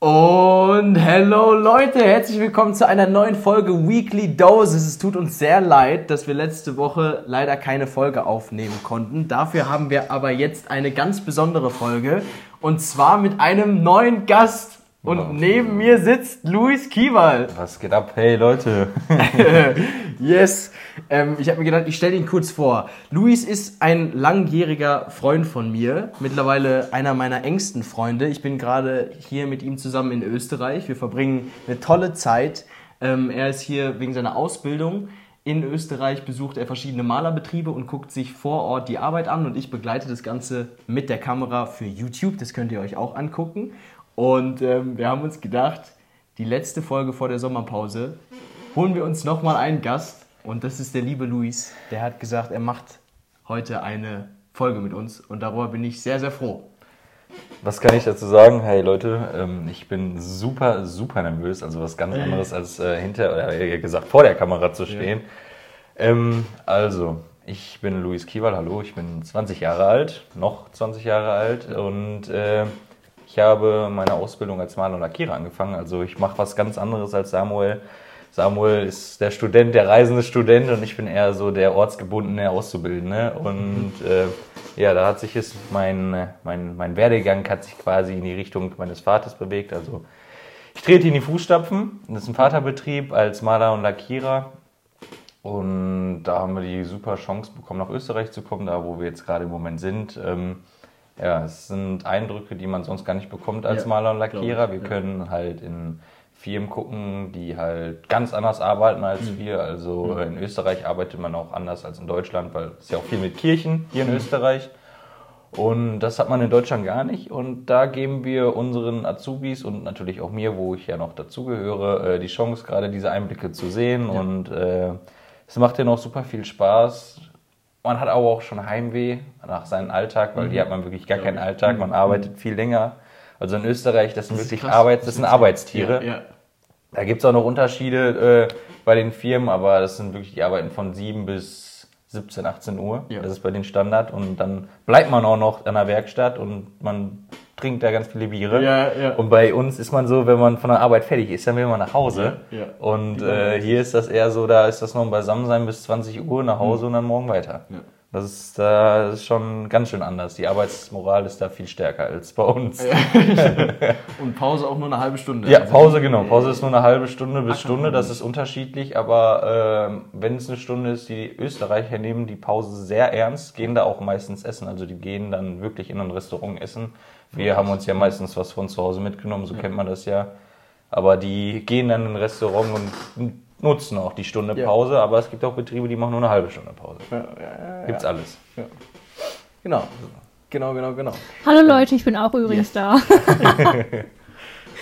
Und hello Leute, herzlich willkommen zu einer neuen Folge Weekly Doses. Es tut uns sehr leid, dass wir letzte Woche leider keine Folge aufnehmen konnten. Dafür haben wir aber jetzt eine ganz besondere Folge und zwar mit einem neuen Gast. Und neben mir sitzt Luis Kiewal. Was geht ab? Hey Leute. yes. Ähm, ich habe mir gedacht, ich stelle ihn kurz vor. Luis ist ein langjähriger Freund von mir, mittlerweile einer meiner engsten Freunde. Ich bin gerade hier mit ihm zusammen in Österreich. Wir verbringen eine tolle Zeit. Ähm, er ist hier wegen seiner Ausbildung. In Österreich besucht er verschiedene Malerbetriebe und guckt sich vor Ort die Arbeit an und ich begleite das Ganze mit der Kamera für YouTube. Das könnt ihr euch auch angucken. Und ähm, wir haben uns gedacht, die letzte Folge vor der Sommerpause holen wir uns nochmal einen Gast. Und das ist der liebe Luis. Der hat gesagt, er macht heute eine Folge mit uns. Und darüber bin ich sehr, sehr froh. Was kann ich dazu sagen? Hey Leute, ähm, ich bin super, super nervös. Also was ganz anderes als äh, hinter, oder eher gesagt vor der Kamera zu stehen. Ähm, also, ich bin Luis Kiewal, hallo, ich bin 20 Jahre alt, noch 20 Jahre alt und äh, ich habe meine Ausbildung als Maler und Lackierer angefangen. Also ich mache was ganz anderes als Samuel. Samuel ist der Student, der reisende Student und ich bin eher so der ortsgebundene Auszubildende. Und äh, ja, da hat sich jetzt mein, mein, mein Werdegang hat sich quasi in die Richtung meines Vaters bewegt. Also ich trete in die Fußstapfen. Das ist ein Vaterbetrieb als Maler und Lackierer. Und da haben wir die super Chance bekommen, nach Österreich zu kommen, da wo wir jetzt gerade im Moment sind. Ähm, ja, es sind Eindrücke, die man sonst gar nicht bekommt als Ja, Maler und Lackierer. Wir ja. können halt in Firmen gucken, die halt ganz anders arbeiten als Mhm. wir. Also äh, in Österreich arbeitet man auch anders als in Deutschland, weil es ja auch viel mit Kirchen hier Mhm. in Österreich. Und das hat man in Deutschland gar nicht. Und da geben wir unseren Azubis und natürlich auch mir, wo ich ja noch dazugehöre, äh, die Chance, gerade diese Einblicke zu sehen. Und äh, es macht denen auch super viel Spaß. Man hat aber auch schon Heimweh nach seinem Alltag, weil Mhm. hier hat man wirklich gar keinen Alltag. Man arbeitet viel länger. Also in Österreich, das sind Das wirklich krass. Arbeits, das sind Arbeitstiere. Ja, ja. Da gibt es auch noch Unterschiede äh, bei den Firmen, aber das sind wirklich die Arbeiten von 7 bis 17, 18 Uhr. Ja. Das ist bei den Standard. Und dann bleibt man auch noch an der Werkstatt und man trinkt da ganz viele Biere. Ja, ja. Und bei uns ist man so, wenn man von der Arbeit fertig ist, dann will man nach Hause. Ja, ja. Und äh, hier ist das eher so, da ist das noch ein Beisammensein bis 20 Uhr nach Hause und dann morgen weiter. Ja. Das ist, äh, das ist schon ganz schön anders. Die Arbeitsmoral ist da viel stärker als bei uns. Und Pause auch nur eine halbe Stunde. Ja, Also, Pause, genau. Pause ist nur eine halbe Stunde bis Stunde, das ist unterschiedlich, aber ähm, wenn es eine Stunde ist, die Österreicher nehmen die Pause sehr ernst, gehen da auch meistens essen. Also die gehen dann wirklich in ein Restaurant essen. Wir haben uns ja meistens was von zu Hause mitgenommen, so kennt man das ja. Aber die gehen dann in ein Restaurant und nutzen auch die Stunde Ja. Pause, aber es gibt auch Betriebe, die machen nur eine halbe Stunde Pause. Ja, ja, ja, Gibt's alles. Genau. Genau, genau, genau. Hallo Leute, ich bin auch übrigens da.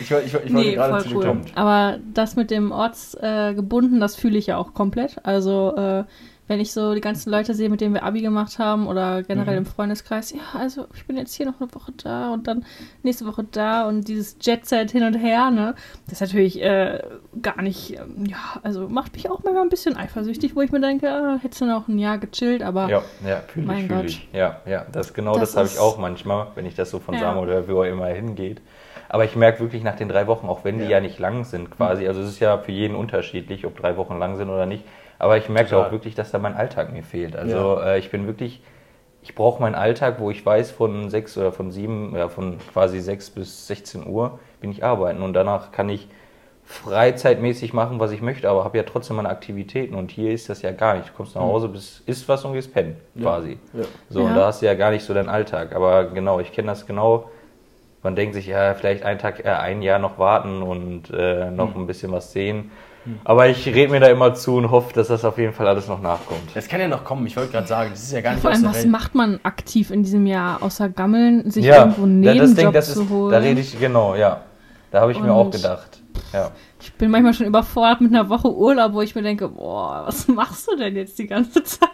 Ich, woll- ich, ich wollte nee, gerade voll cool. Aber das mit dem ortsgebunden, äh, gebunden, das fühle ich ja auch komplett. Also äh, wenn ich so die ganzen Leute sehe, mit denen wir Abi gemacht haben oder generell Mhm. im Freundeskreis, ja, also ich bin jetzt hier noch eine Woche da und dann nächste Woche da und dieses Jet-Set hin und her, ne, das ist natürlich äh, gar nicht, ähm, ja, also macht mich auch manchmal ein bisschen eifersüchtig, wo ich mir denke, ah, hättest du noch ein Jahr gechillt, aber Ja, ja, fühle ich, Mein fühle Gott. ich. Ja, ja, das genau Das das, habe ich auch manchmal, wenn ich das so von Ja. Samuel höre, wo er immer hingeht. Aber ich merke wirklich nach den drei Wochen, auch wenn die Ja. ja nicht lang sind quasi, also es ist ja für jeden unterschiedlich, ob drei Wochen lang sind oder nicht, aber ich merke Total. auch wirklich, dass da mein Alltag mir fehlt. Also äh, ich bin wirklich, ich brauche meinen Alltag, wo ich weiß, von sechs oder von sieben, ja, von quasi sechs bis 16 Uhr bin ich arbeiten und danach kann ich freizeitmäßig machen, was ich möchte, aber habe ja trotzdem meine Aktivitäten und hier ist das ja gar nicht. Du kommst nach Hause, bist, isst was und gehst pennen, quasi. Ja. So, und Ja. da hast du ja gar nicht so deinen Alltag. Aber genau, ich kenne das genau. Man denkt sich, ja, vielleicht ein Tag, äh, ein Jahr noch warten und äh, noch Hm. ein bisschen was sehen. Aber ich rede mir da immer zu und hoffe, dass das auf jeden Fall alles noch nachkommt. Das kann ja noch kommen. Ich wollte gerade sagen, das ist ja gar nicht vor allem, was Welt. macht man aktiv in diesem Jahr, außer gammeln, sich ja, irgendwo einen da- das Nebenjob Ding, das zu ist, holen? da rede ich, genau, ja. Da habe ich mir auch Und- gedacht. Ja. Ich bin manchmal schon überfordert mit einer Woche Urlaub, wo ich mir denke, boah, was machst du denn jetzt die ganze Zeit?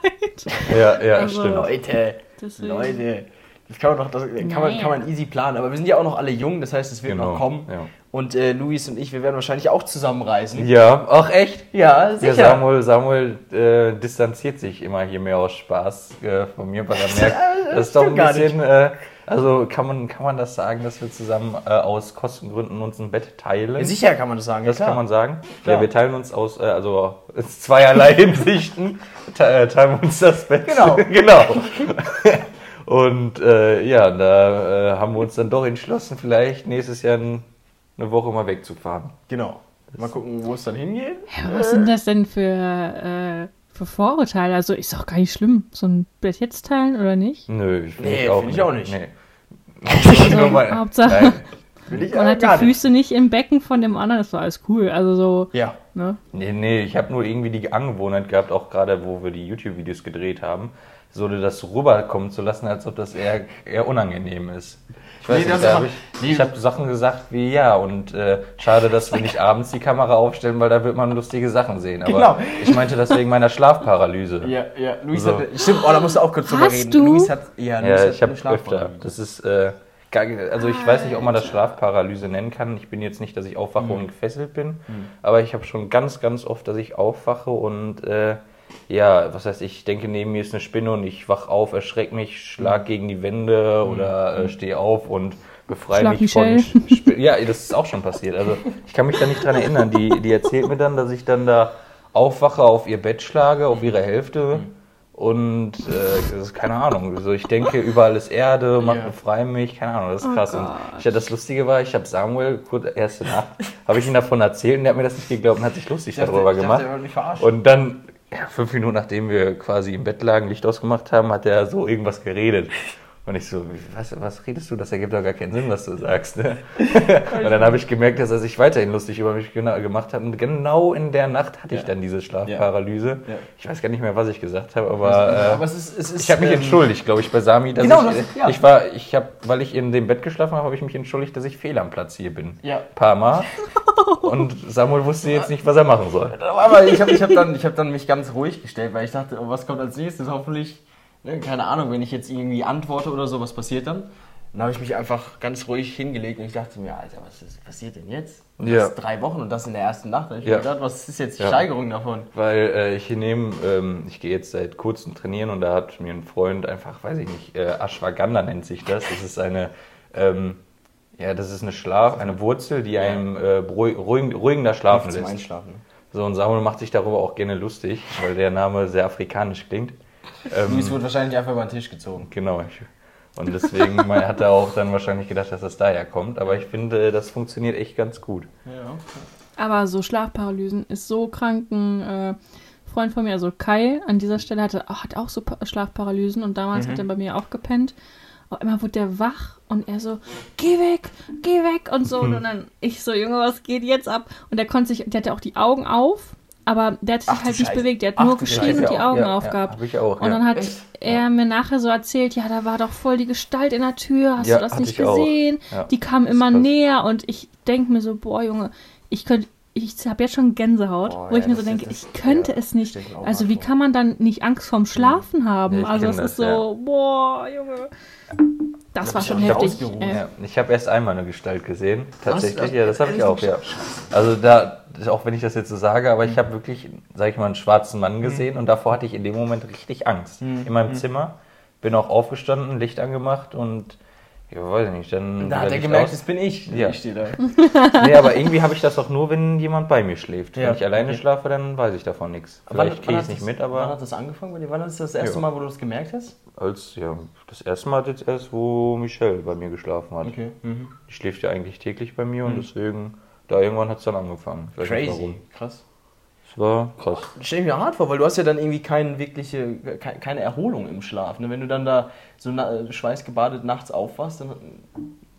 Ja, ja, Also- stimmt. Leute, Deswegen. Leute. Das kann man doch, das kann man, kann man easy planen. Aber wir sind ja auch noch alle jung, das heißt, es wird Genau, noch kommen. ja. Und äh, Luis und ich, wir werden wahrscheinlich auch zusammenreisen. Ja, ach echt? Ja, Ja, sicher. Samuel, Samuel äh, distanziert sich immer hier mehr aus Spaß äh, von mir, weil er merkt, das das ist doch ein bisschen. Äh, Also kann man, kann man das sagen, dass wir zusammen äh, aus Kostengründen uns ein Bett teilen? Ja, sicher kann man das sagen. Das ja, kann man sagen. Klar. Ja, wir teilen uns aus, äh, also aus zweierlei Hinsichten, te äh, teilen wir uns das Bett. Genau. genau. Und äh, ja, da äh, haben wir uns dann doch entschlossen, vielleicht nächstes Jahr n- eine Woche mal wegzufahren. Genau. Mal gucken, wo es dann hingeht. Ja, was sind das denn für, äh, für Vorurteile? Also ist doch gar nicht schlimm, so ein Bett jetzt teilen oder nicht? Nö, find Nee, find ich auch nicht. Nee. Also, Nur mal- Hauptsache, Nein. Ich man hat die Füße nicht im Becken von dem anderen, das war alles cool. Also so, Ja. ne? Nee, nee, ich habe nur irgendwie die Angewohnheit gehabt, auch gerade wo wir die YouTube-Videos gedreht haben, so das rüberkommen zu lassen, als ob das eher, eher unangenehm ist. Ich weiß Nee, das nicht, da hab ich, ich habe Sachen gesagt wie ja und äh, schade, dass wir nicht abends die Kamera aufstellen, weil da wird man lustige Sachen sehen. Aber Genau. ich meinte das wegen meiner Schlafparalyse. Ja, ja. Luis So. hat. Stimmt, oh, da musst du auch kurz drüber Hast reden. du? Luis hat. Ja, Luis Ja, hat ich habe öfter. Schlafparalyse. Das ist, äh, also ich weiß nicht, ob man das Schlafparalyse nennen kann. Ich bin jetzt nicht, dass ich aufwache Mhm. und gefesselt bin, aber ich habe schon ganz, ganz oft, dass ich aufwache und äh, ja, was heißt, ich denke, neben mir ist eine Spinne und ich wach auf, erschreck mich, Mhm. schlag gegen die Wände oder äh, stehe auf und befreie Schlag mich von Michelle. Sp Ja, das ist auch schon passiert. Also ich kann mich da nicht dran erinnern. Die, die erzählt mir dann, dass ich dann da aufwache, auf ihr Bett schlage, auf ihre Hälfte. Und äh, das ist keine Ahnung. Also ich denke, überall ist Erde, mach, Ja. befreie mich, keine Ahnung, das ist Oh krass. und Gott. ich, das Lustige war, ich habe Samuel, gut, erste Nacht, habe ich ihm davon erzählt und er hat mir das nicht geglaubt und hat sich lustig Ich dachte, darüber ich dachte, gemacht. er verarschen. Und dann, ja, fünf Minuten nachdem wir quasi im Bett lagen, Licht ausgemacht haben, hat er so irgendwas geredet. Und ich so, was, was redest du? Das ergibt doch gar keinen Sinn, was du sagst. Ne? und dann habe ich gemerkt, dass er sich weiterhin lustig über mich gemacht hat. Und genau in der Nacht hatte ich Ja. dann diese Schlafparalyse. Ja. Ich weiß gar nicht mehr, was ich gesagt habe, aber, aber äh, es ist, es ist, ich habe mich ähm, entschuldigt, glaube ich, bei Sami. Dass Genau, ich, das- ja. ich war, ich habe, weil ich in dem Bett geschlafen habe, habe ich mich entschuldigt, dass ich fehl am Platz hier bin. Ja. Paar Mal. Und Samuel wusste jetzt nicht, was er machen soll. Aber ich habe ich hab dann, ich hab dann mich ganz ruhig gestellt, weil ich dachte, oh, was kommt als nächstes? Hoffentlich, ne, keine Ahnung, wenn ich jetzt irgendwie antworte oder so, was passiert dann? Dann habe ich mich einfach ganz ruhig hingelegt und ich dachte mir, Alter, was ist, passiert denn jetzt? Und Ja. Das drei Wochen und das in der ersten Nacht. Hab ich Ja. mir gedacht, was ist jetzt die Ja. Steigerung davon? Weil äh, ich hier nehme, ähm, ich gehe jetzt seit kurzem trainieren und da hat mir ein Freund einfach, weiß ich nicht, äh, Ashwagandha nennt sich das. Das ist eine, ähm, ja, das ist eine Schlaf, eine Wurzel, die einem äh, ruhig, ruhigender schlafen Zum lässt. Einschlafen. So, und Samuel macht sich darüber auch gerne lustig, weil der Name sehr afrikanisch klingt. Ähm, Luis wurde wahrscheinlich einfach über den Tisch gezogen. Genau. Ich, und deswegen mein, hat er auch dann wahrscheinlich gedacht, dass das daher kommt. Aber ich finde, das funktioniert echt ganz gut. Ja. Aber so Schlafparalysen ist so krank. Ein äh, Freund von mir, also Kai, an dieser Stelle hatte, hat auch so Pa- Schlafparalysen und damals hat er bei mir auch gepennt. Auf einmal wurde der wach und er so, geh weg, geh weg und so. Und dann ich so, Junge, was geht jetzt ab? Und der konnte sich, der hatte auch die Augen auf, aber der hat sich Ach halt nicht bewegt. Der hat Ach nur geschrien und die Augen ja, aufgehabt. Ja, auch. Und ja. dann hat Echt? er mir nachher so erzählt, ja, da war doch voll die Gestalt in der Tür, hast Ja, du das nicht gesehen? Ja, Die kam immer näher und ich denke mir so, boah, Junge, ich könnte, ich habe jetzt schon Gänsehaut, Boah, wo ich ja, mir so das- denke, das- ich könnte ja, es nicht. ich Also wie vor. kann man dann nicht Angst vorm Schlafen haben? Ja, ich also es das, ist so, boah, Junge. Das Da war schon heftig. Äh, Ja, ich habe erst einmal eine Gestalt gesehen. Tatsächlich, das- ja, das habe ich auch, ja. Also da, auch wenn ich das jetzt so sage, aber ich habe wirklich, sag ich mal, einen schwarzen Mann Mhm. gesehen und davor hatte ich in dem Moment richtig Angst. In meinem Zimmer. Bin auch aufgestanden, Licht angemacht und ja, weiß ich nicht, dann. Da hat er gemerkt, aus. das bin ich. Ja. Ich stehe da. Nee, aber irgendwie habe ich das auch nur, wenn jemand bei mir schläft. Ja, Wenn ich alleine okay. schlafe, dann weiß ich davon nichts. Vielleicht kriege ich es nicht das- mit, Wann aber hat das angefangen bei dir? Wann ist das erste Ja. Mal, wo du das gemerkt hast? als, ja, das erste Mal jetzt erst, wo Michelle bei mir geschlafen hat. Okay. Mhm. Die schläft ja eigentlich täglich bei mir und deswegen, da irgendwann hat es dann angefangen. Nicht Crazy. warum. Krass. Es war krass. Stell ich mir hart vor, weil du hast ja dann irgendwie keine wirkliche, ke- keine Erholung im Schlaf. Ne? Wenn du dann da so na, schweißgebadet nachts aufwachst, dann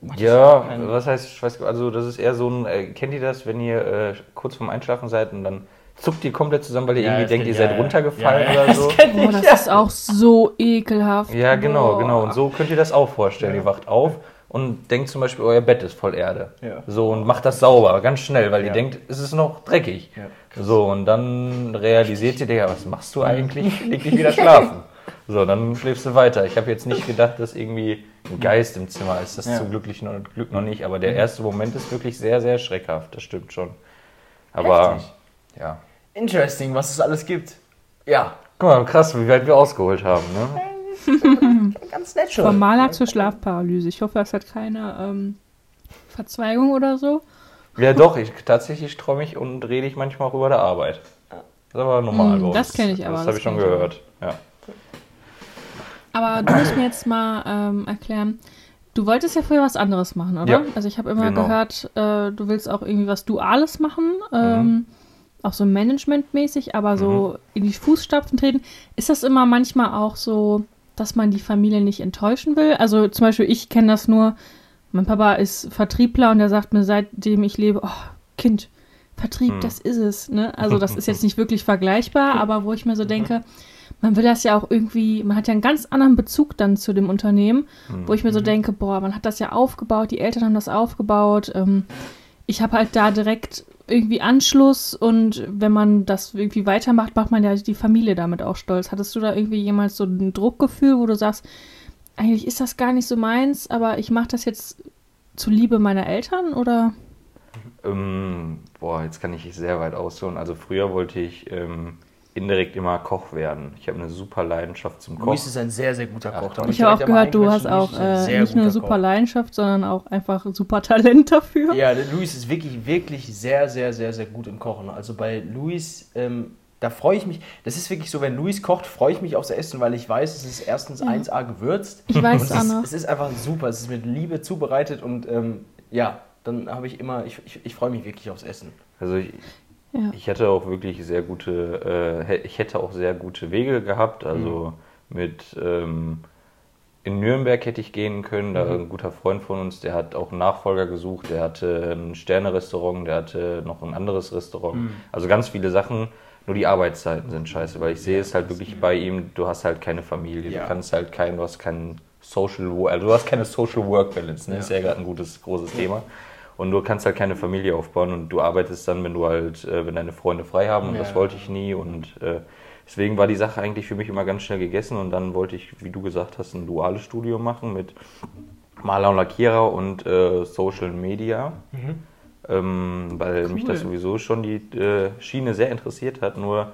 macht das Ja, was heißt, ich weiß, also das ist eher so ein, äh, kennt ihr das, wenn ihr äh, kurz vorm Einschlafen seid und dann zuckt ihr komplett zusammen, weil ihr Ja, irgendwie das denkt, ihr kenn- ja, seid ja. runtergefallen Ja, ja, oder so? boah, das ist auch so ekelhaft. Ja, genau, Boah. genau. Und so könnt ihr das auch vorstellen. Ja. Ihr wacht auf und denkt zum Beispiel, euer Bett ist voll Erde. Ja. So, und macht das sauber, ganz schnell, weil ihr Ja. denkt, es ist noch dreckig. Ja. So, und dann realisiert ihr, Digga, was machst du eigentlich? Leg dich wieder schlafen. So, dann schläfst du weiter. Ich habe jetzt nicht gedacht, dass irgendwie ein Geist im Zimmer ist. Das zum Glück noch, Glück noch nicht. Aber der erste Moment ist wirklich sehr, sehr schreckhaft. Das stimmt schon. Aber, Heftig. ja. Interesting, was es alles gibt. Ja. Guck mal, krass, wie weit wir ausgeholt haben, ne? Ganz natural. vom Maler zur Schlafparalyse. Ich hoffe, das hat keine ähm, Verzweigung oder so. Ja, doch, ich tatsächlich träume ich und rede ich manchmal auch über der Arbeit. Das ist aber normal Mm, bei uns. das kenn ich aber, Das das habe ich schon gehört. Ja. Aber du musst mir jetzt mal ähm, erklären, du wolltest ja früher was anderes machen, oder? Ja, also ich habe immer genau. gehört, äh, du willst auch irgendwie was Duales machen, ähm, Mhm. auch so managementmäßig, aber so in die Fußstapfen treten. Ist das immer manchmal auch so, dass man die Familie nicht enttäuschen will? Also zum Beispiel, ich kenne das nur, mein Papa ist Vertriebler und der sagt mir, seitdem ich lebe, oh, Kind, Vertrieb, Hm. das ist es. Ne? Also das ist jetzt nicht wirklich vergleichbar, aber wo ich mir so denke, man will das ja auch irgendwie, man hat ja einen ganz anderen Bezug dann zu dem Unternehmen, wo ich mir so denke, boah, man hat das ja aufgebaut, die Eltern haben das aufgebaut. Ähm, ich habe halt da direkt irgendwie Anschluss und wenn man das irgendwie weitermacht, macht man ja die Familie damit auch stolz. Hattest du da irgendwie jemals so ein Druckgefühl, wo du sagst, eigentlich ist das gar nicht so meins, aber ich mache das jetzt zuliebe meiner Eltern oder? Ähm, boah, jetzt kann ich sehr weit ausholen. Also früher wollte ich ähm, indirekt immer Koch werden. Ich habe eine super Leidenschaft zum Kochen. Luis ist ein sehr, sehr guter Koch. Ich habe auch gehört, du hast auch äh, nicht nur super Koch. Leidenschaft, sondern auch einfach super Talent dafür. Ja, Luis ist wirklich, wirklich sehr, sehr, sehr, sehr gut im Kochen. Also bei Luis, ähm, da freue ich mich. Das ist wirklich so, wenn Luis kocht, freue ich mich aufs Essen, weil ich weiß, es ist erstens 1A gewürzt. Ich weiß, und es Anna. ist, es ist einfach super. Es ist mit Liebe zubereitet und ähm, ja, dann habe ich immer, ich, ich, ich freue mich wirklich aufs Essen. Also ich, Ja. ich hätte auch wirklich sehr gute, äh, ich hätte auch sehr gute Wege gehabt. Also mit ähm, in Nürnberg hätte ich gehen können. Da ein guter Freund von uns, der hat auch einen Nachfolger gesucht. Der hatte ein Sterne-Restaurant, der hatte noch ein anderes Restaurant. Also ganz viele Sachen. Nur die Arbeitszeiten sind scheiße, weil ich sehe es halt wirklich bei ihm. Du hast halt keine Familie, Ja. du kannst halt kein, du hast keinen Social, also du hast keine Social Work Balance. Ne? Ja. Ist ja gerade ein gutes großes Thema. Und du kannst halt keine Familie aufbauen und du arbeitest dann, wenn du halt, äh, wenn deine Freunde frei haben und Ja. das wollte ich nie und äh, deswegen war die Sache eigentlich für mich immer ganz schnell gegessen und dann wollte ich, wie du gesagt hast, ein duales Studium machen mit Maler und Lackierer und äh, Social Media, ähm, weil mich das Cool. sowieso schon die äh, Schiene sehr interessiert hat. Nur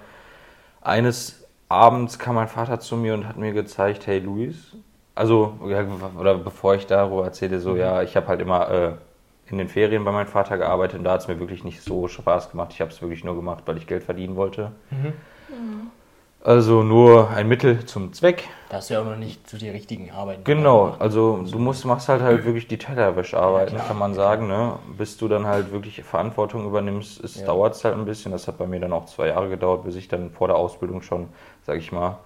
eines Abends kam mein Vater zu mir und hat mir gezeigt, hey Luis, also, oder bevor ich darüber erzähle, so, ja, ich habe halt immer äh, in den Ferien bei meinem Vater gearbeitet und da hat es mir wirklich nicht so Spaß gemacht. Ich habe es wirklich nur gemacht, weil ich Geld verdienen wollte. Also nur ein Mittel zum Zweck. Da hast du ja auch noch nicht so die richtigen Arbeiten. Genau, also du musst, machst halt halt wirklich die Tellerwäschearbeiten, Ja, kann man sagen, ne? Bis du dann halt wirklich Verantwortung übernimmst, es Ja. dauert es halt ein bisschen. Das hat bei mir dann auch zwei Jahre gedauert, bis ich dann vor der Ausbildung schon, sag ich mal,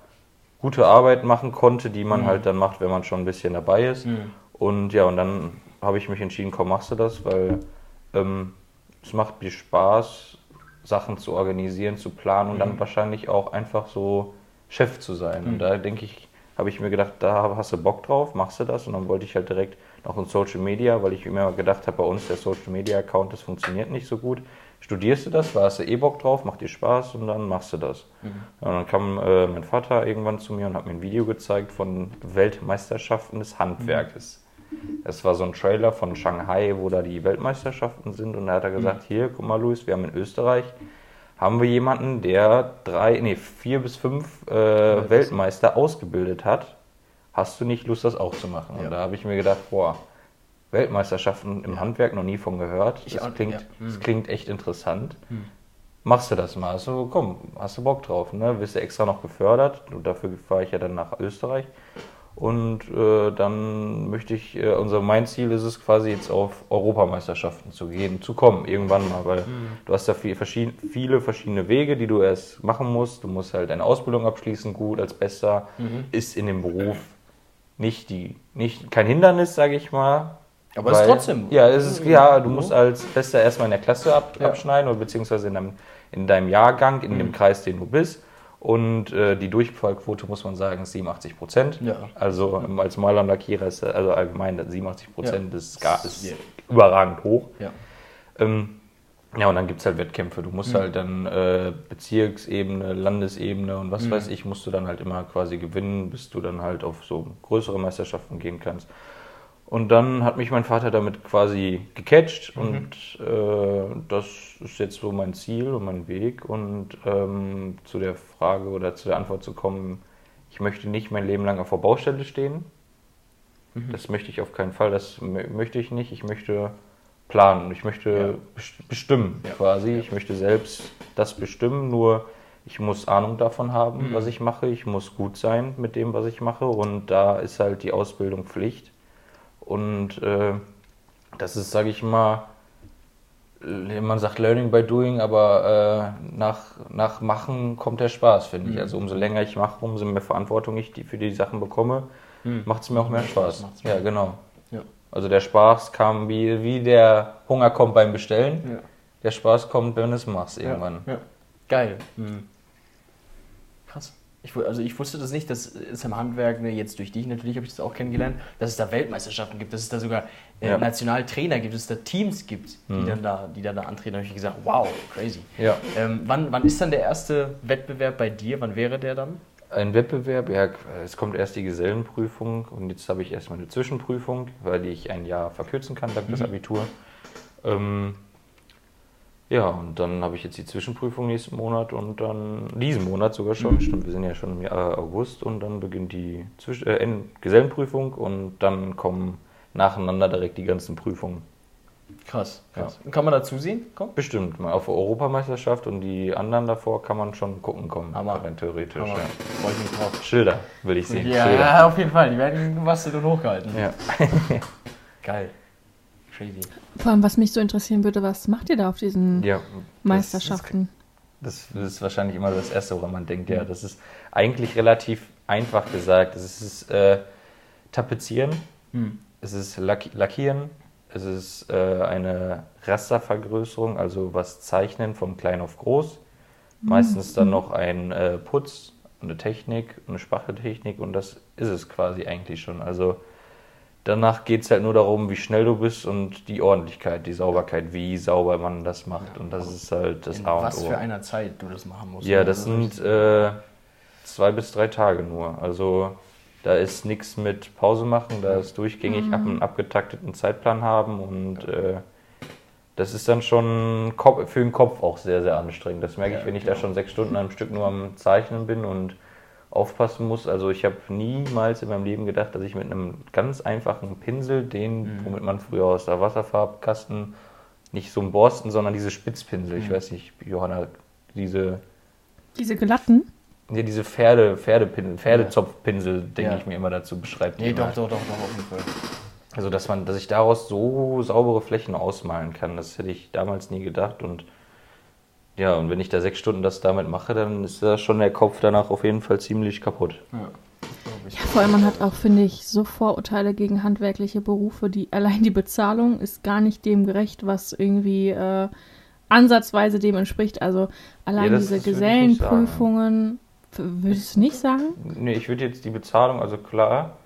gute Arbeit machen konnte, die man Mhm. halt dann macht, wenn man schon ein bisschen dabei ist. Mhm. Und ja, und dann habe ich mich entschieden, komm, machst du das, weil ähm, es macht mir Spaß, Sachen zu organisieren, zu planen und Mhm. dann wahrscheinlich auch einfach so Chef zu sein. Und da denke ich, habe ich mir gedacht, da hast du Bock drauf, machst du das. Und dann wollte ich halt direkt noch in Social Media, weil ich immer gedacht habe, bei uns der Social Media Account, das funktioniert nicht so gut. Studierst du das, da hast du eh Bock drauf, macht dir Spaß und dann machst du das. Ja, und dann kam äh, mein Vater irgendwann zu mir und hat mir ein Video gezeigt von Weltmeisterschaften des Handwerkes. Es war so ein Trailer von Shanghai, wo da die Weltmeisterschaften sind. Und da hat er gesagt, hier, guck mal, Luis, wir haben in Österreich, haben wir jemanden, der drei, nee, vier bis fünf äh, Weltmeister ausgebildet hat. Hast du nicht Lust, das auch zu machen? Ja. Und da habe ich mir gedacht, boah, Weltmeisterschaften im Handwerk noch nie von gehört. Ich Das auch- klingt, ja. das klingt echt interessant. Machst du das mal? So, komm, hast du Bock drauf, ne? Wirst du extra noch gefördert. Und dafür fahre ich ja dann nach Österreich. Und äh, dann möchte ich, äh, unser mein Ziel ist es quasi jetzt auf Europameisterschaften zu gehen, zu kommen, irgendwann mal, weil du hast da viel, verschied- viele verschiedene Wege, die du erst machen musst. Du musst halt eine Ausbildung abschließen, gut als Bester, ist in dem Beruf nicht die, nicht kein Hindernis, sage ich mal. Aber es ist trotzdem- Ja, es ist, ja, du musst als Bester erstmal in der Klasse ab, Ja. abschneiden oder beziehungsweise in deinem, in deinem Jahrgang, in dem Kreis, den du bist. Und äh, die Durchfallquote, muss man sagen, ist 87 Prozent. Ja. Also ähm, als Maler und Lackierer ist also allgemein 87 Prozent Ja. ist, gar, ist Ja. überragend hoch. Ja. Ähm, ja, und dann gibt es halt Wettkämpfe. Du musst halt dann äh, Bezirksebene, Landesebene und was weiß ich, musst du dann halt immer quasi gewinnen, bis du dann halt auf so größere Meisterschaften gehen kannst. Und dann hat mich mein Vater damit quasi gecatcht und äh, das ist jetzt so mein Ziel und mein Weg. Und ähm, zu der Frage oder zu der Antwort zu kommen, ich möchte nicht mein Leben lang auf der Baustelle stehen. Das möchte ich auf keinen Fall, das mö- möchte ich nicht. Ich möchte planen, ich möchte Ja. best- bestimmen Ja. quasi. Ich möchte selbst das bestimmen, nur ich muss Ahnung davon haben, Mhm. was ich mache. Ich muss gut sein mit dem, was ich mache und da ist halt die Ausbildung Pflicht. Und äh, das ist, sage ich mal, man sagt Learning by Doing, aber äh, nach, nach Machen kommt der Spaß, finde ich. Mhm. Also umso länger ich mache, umso mehr Verantwortung ich die, für die Sachen bekomme, macht es mir auch mehr Spaß. mehr. Ja, genau. Ja. Also der Spaß kam wie, wie der Hunger kommt beim Bestellen. Ja. Der Spaß kommt, wenn du es machst irgendwann. Ja. Geil. Mhm. Ich, also ich wusste das nicht, dass es im Handwerk, ne, jetzt durch dich natürlich habe ich das auch kennengelernt, dass es da Weltmeisterschaften gibt, dass es da sogar äh, Ja. Nationaltrainer gibt, dass es da Teams gibt, die, Mhm. dann, da, die dann da antreten. Da habe ich gesagt, wow, crazy. Ja. Ähm, wann, wann ist dann der erste Wettbewerb bei dir? Wann wäre der dann? Ein Wettbewerb, ja, es kommt erst die Gesellenprüfung und jetzt habe ich erstmal eine Zwischenprüfung, weil ich ein Jahr verkürzen kann dank des Mhm. Abitur. Ähm, ja, und dann habe ich jetzt die Zwischenprüfung nächsten Monat und dann diesen Monat sogar schon. Mhm. Stimmt, wir sind ja schon im Jahr August und dann beginnt die Zwisch äh, Gesellenprüfung und dann kommen nacheinander direkt die ganzen Prüfungen. Krass, krass. Kann man da zusehen? Komm. Bestimmt, mal auf der Europameisterschaft und die anderen davor kann man schon gucken kommen. Hammer. rein theoretisch. Hammer. Ja. Freue ich mich drauf. Schilder will ich sehen. Ja, Schilder. auf jeden Fall. Die werden gebastelt und hochgehalten. Ja. Geil. Crazy. Vor allem, was mich so interessieren würde, was macht ihr da auf diesen ja. Meisterschaften? Das, das ist wahrscheinlich immer das Erste, woran man denkt. Ja, das ist eigentlich relativ einfach gesagt. Es ist äh, Tapezieren, Hm. es ist Lack Lackieren, es ist äh, eine Rastervergrößerung, also was Zeichnen von klein auf groß. Meistens dann noch ein äh, Putz, eine Technik, eine Spachteltechnik und das ist es quasi eigentlich schon. Also danach geht es halt nur darum, wie schnell du bist und die Ordentlichkeit, die Sauberkeit, wie sauber man das macht. Und das ist halt das In A und was O. für einer Zeit du das machen musst. Ja, das sind äh, zwei bis drei Tage nur. Also da ist nichts mit Pause machen, da ist durchgängig ab einen abgetakteten Zeitplan haben und äh, das ist dann schon für den Kopf auch sehr, sehr anstrengend. Das merke Ja, ich, wenn ich genau. da schon sechs Stunden am Stück nur am Zeichnen bin und aufpassen muss. Also ich habe niemals in meinem Leben gedacht, dass ich mit einem ganz einfachen Pinsel, den, Mhm. womit man früher aus der Wasserfarbkasten, nicht so ein Borsten, sondern diese Spitzpinsel, ich Mhm. weiß nicht, Johanna, diese Diese glatten? ja, diese Pferde, Pferdepinsel, Pferdezopfpinsel, denke Ja. ich mir immer dazu beschreibt. Nee, doch, doch, doch, doch, auf jeden Fall. Also, dass man, dass ich daraus so saubere Flächen ausmalen kann, das hätte ich damals nie gedacht. Und ja, und wenn ich da sechs Stunden das damit mache, dann ist da schon der Kopf danach auf jeden Fall ziemlich kaputt. Ja, das glaub ich. Ja, vor allem, man hat auch, finde ich, so Vorurteile gegen handwerkliche Berufe, die allein die Bezahlung ist gar nicht dem gerecht, was irgendwie äh, ansatzweise dem entspricht. Also allein Ja, das- diese das würde ich nicht sagen. Gesellenprüfungen, würdest du nicht sagen? Nee, ich würde jetzt die Bezahlung, also klar,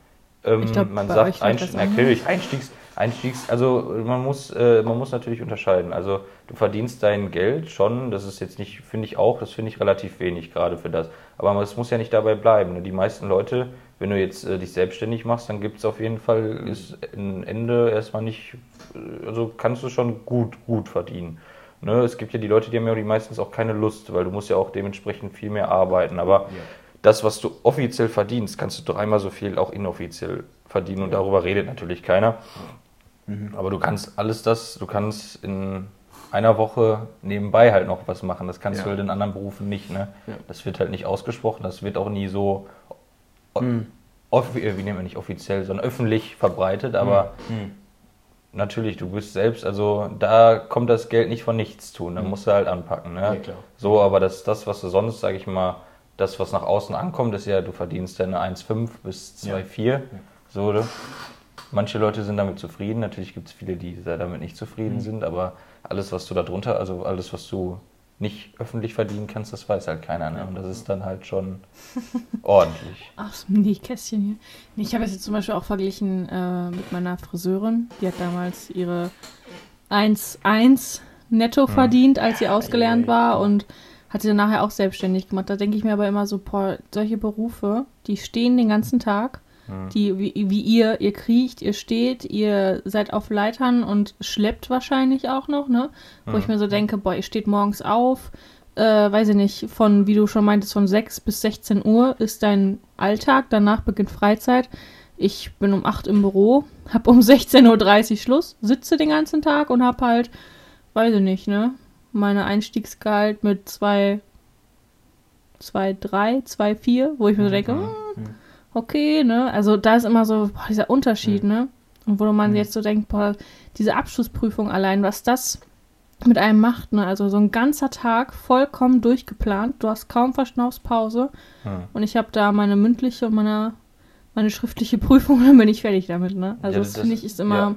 ähm, Ich glaub, man bei sagt euch wird Einst das anders. natürlich, Einstiegs, Einstiegs, also man muss, äh, man muss natürlich unterscheiden. Also du verdienst dein Geld schon, das ist jetzt nicht, finde ich auch, das finde ich relativ wenig gerade für das. Aber es muss ja nicht dabei bleiben. Ne? Die meisten Leute, wenn du jetzt äh, dich selbstständig machst, dann gibt es auf jeden Fall, ist ein Ende erstmal nicht, äh, also kannst du schon gut, gut verdienen. Ne? Es gibt ja die Leute, die haben ja die meistens auch keine Lust, weil du musst ja auch dementsprechend viel mehr arbeiten. Aber Ja. das, was du offiziell verdienst, kannst du dreimal so viel auch inoffiziell verdienen und darüber redet natürlich keiner. Mhm. Aber du kannst alles das, du kannst in einer Woche nebenbei halt noch was machen. Das kannst Ja. du halt in anderen Berufen nicht. Ne? Ja. Das wird halt nicht ausgesprochen, das wird auch nie so, Mhm. äh, wie nennen wir nicht offiziell, sondern öffentlich verbreitet. Aber Mhm. natürlich, du bist selbst, also da kommt das Geld nicht von nichts tun, da musst du halt anpacken. Ne? Ja. So, aber das, das, was du sonst, sage ich mal, das, was nach außen ankommt, ist ja, du verdienst deine 1,5 bis Ja. 2,4. So, ne? Manche Leute sind damit zufrieden, natürlich gibt es viele, die da damit nicht zufrieden Mhm. sind, aber alles, was du da drunter, also alles, was du nicht öffentlich verdienen kannst, das weiß halt keiner. Ne? Und das ist dann halt schon ordentlich. Aus dem Nähkästchen hier. Ich habe es jetzt zum Beispiel auch verglichen äh, mit meiner Friseurin. Die hat damals ihre 1,1 netto verdient, als sie ausgelernt war und hat sie dann nachher auch selbstständig gemacht. Da denke ich mir aber immer so, boah, solche Berufe, die stehen den ganzen Tag. Die, wie, wie ihr, ihr kriecht, ihr steht, ihr seid auf Leitern und schleppt wahrscheinlich auch noch, ne? Wo ich mir so denke, boah, ihr steht morgens auf, äh, weiß ich nicht, von, wie du schon meintest, von 6 bis 16 Uhr ist dein Alltag, danach beginnt Freizeit. Ich bin um 8 im Büro, hab um 16.30 Uhr Schluss, sitze den ganzen Tag und hab halt, weiß ich nicht, ne, meine Einstiegsgehalt mit 2, 2, 3, 2, 4, wo ich mir so denke, Mhm. Okay, ne, also da ist immer so boah, dieser Unterschied, Mhm. ne, und wo man jetzt so denkt, boah, diese Abschlussprüfung allein, was das mit einem macht, ne? Also so ein ganzer Tag vollkommen durchgeplant. Du hast kaum Verschnaufspause. Hm. Und ich habe da meine mündliche und meine, meine schriftliche Prüfung, dann bin ich fertig damit, ne? Also Ja, das, das- finde ich ist immer ja.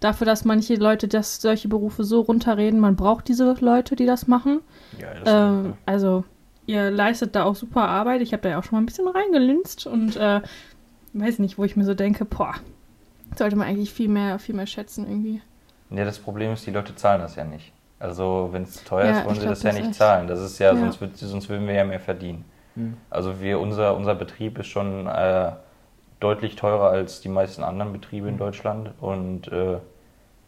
dafür, dass manche Leute das, solche Berufe so runterreden. Man braucht diese Leute, die das machen. Ja, das Ähm, also ihr leistet da auch super Arbeit. Ich habe da ja auch schon mal ein bisschen reingelinst und äh, weiß nicht, wo ich mir so denke, boah, sollte man eigentlich viel mehr, viel mehr schätzen irgendwie. Ja, das Problem ist, die Leute zahlen das ja nicht. Also, wenn es teuer Ja, ist, wollen sie glaub, das ja das ist nicht echt- zahlen. Das ist ja, Ja. Sonst, wird, sonst würden wir ja mehr verdienen. Mhm. Also, wir, unser, unser Betrieb ist schon äh, deutlich teurer als die meisten anderen Betriebe in Deutschland und äh,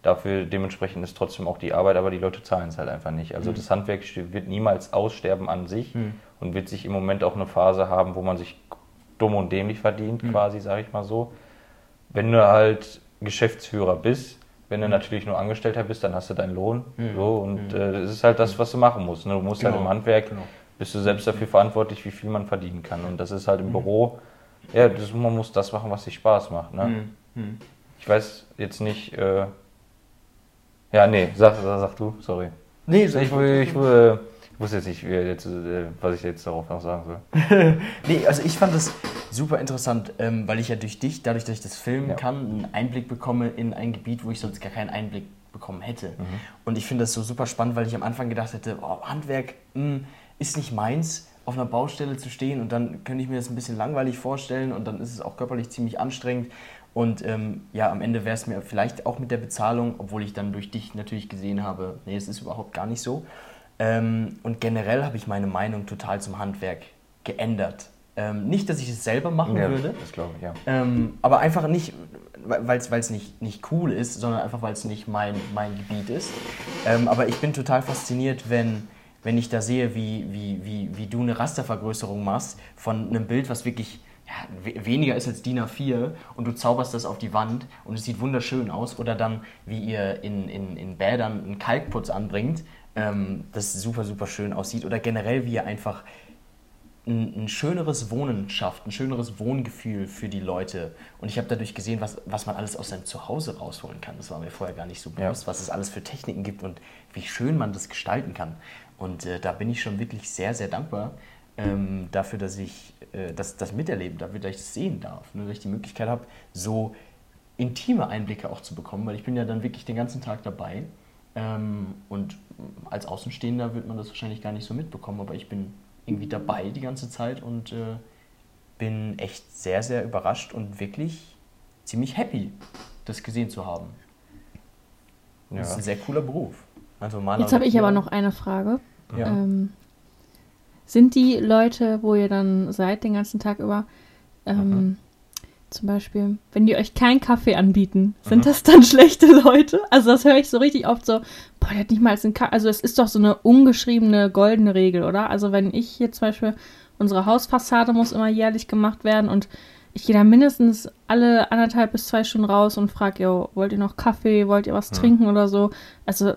dafür dementsprechend ist trotzdem auch die Arbeit, aber die Leute zahlen es halt einfach nicht. Also, das Handwerk wird niemals aussterben an sich Mhm. und wird sich im Moment auch eine Phase haben, wo man sich dumm und dämlich verdient, quasi, sage ich mal so. Wenn du halt Geschäftsführer bist, wenn du natürlich nur Angestellter bist, dann hast du deinen Lohn. So, und äh, das ist halt das, was du machen musst. Ne? Du musst halt Genau, im Handwerk, genau. bist du selbst dafür verantwortlich, wie viel man verdienen kann. Und das ist halt im Büro, ja, das, man muss das machen, was dir Spaß macht. Ne? Mhm. Mhm. Ich weiß jetzt nicht, äh, ja, nee, sag, sag, sag du, sorry. Nee, Ich, ich, ich, äh, ich wusste jetzt nicht, jetzt, äh, was ich jetzt darauf noch sagen soll. Nee, also ich fand das super interessant, ähm, weil ich ja durch dich, dadurch, dass ich das filmen Ja. kann, einen Einblick bekomme in ein Gebiet, wo ich sonst gar keinen Einblick bekommen hätte. Und ich finde das so super spannend, weil ich am Anfang gedacht hätte, oh, Handwerk mh, ist nicht meins, auf einer Baustelle zu stehen und dann könnte ich mir das ein bisschen langweilig vorstellen und dann ist es auch körperlich ziemlich anstrengend. Und ähm, ja, am Ende wäre es mir vielleicht auch mit der Bezahlung, obwohl ich dann durch dich natürlich gesehen habe, nee, es ist überhaupt gar nicht so. Ähm, und generell habe ich meine Meinung total zum Handwerk geändert. Ähm, nicht, dass ich es selber machen Ja, würde, das glaube ich, ja. ähm, aber einfach nicht, weil es nicht, nicht cool ist, sondern einfach, weil es nicht mein, mein Gebiet ist. Ähm, aber ich bin total fasziniert, wenn, wenn ich da sehe, wie, wie, wie, wie du eine Rastervergrößerung machst von einem Bild, was wirklich ja, we- weniger ist als DIN A4 und du zauberst das auf die Wand und es sieht wunderschön aus. Oder dann, wie ihr in, in, in Bädern einen Kalkputz anbringt, ähm, das super, super schön aussieht. Oder generell, wie ihr einfach ein, ein schöneres Wohnen schafft, ein schöneres Wohngefühl für die Leute. Und ich habe dadurch gesehen, was, was man alles aus seinem Zuhause rausholen kann. Das war mir vorher gar nicht so Ja. bewusst, was es alles für Techniken gibt und wie schön man das gestalten kann. Und äh, da bin ich schon wirklich sehr, sehr dankbar ähm, dafür, dass ich äh, das, das miterleben darf, dass ich das sehen darf, ne? dass ich die Möglichkeit habe, so intime Einblicke auch zu bekommen, weil ich bin ja dann wirklich den ganzen Tag dabei. Ähm, und als Außenstehender wird man das wahrscheinlich gar nicht so mitbekommen, aber ich bin irgendwie dabei die ganze Zeit und äh, bin echt sehr, sehr überrascht und wirklich ziemlich happy, das gesehen zu haben. Ja. Das ist ein sehr cooler Beruf. Also Maler Jetzt habe ich aber noch eine Frage. Ja. Ähm, sind die Leute, wo ihr dann seid den ganzen Tag über, ähm, Mhm. zum Beispiel, wenn die euch keinen Kaffee anbieten, sind Mhm. das dann schlechte Leute? Also das höre ich so richtig oft so, boah, der hat nicht mal einen Kaffee. Also es ist doch so eine ungeschriebene goldene Regel, oder? Also wenn ich hier zum Beispiel, unsere Hausfassade muss immer jährlich gemacht werden und ich gehe da mindestens alle anderthalb bis zwei Stunden raus und frage, yo, wollt ihr noch Kaffee, wollt ihr was Mhm. trinken oder so? Also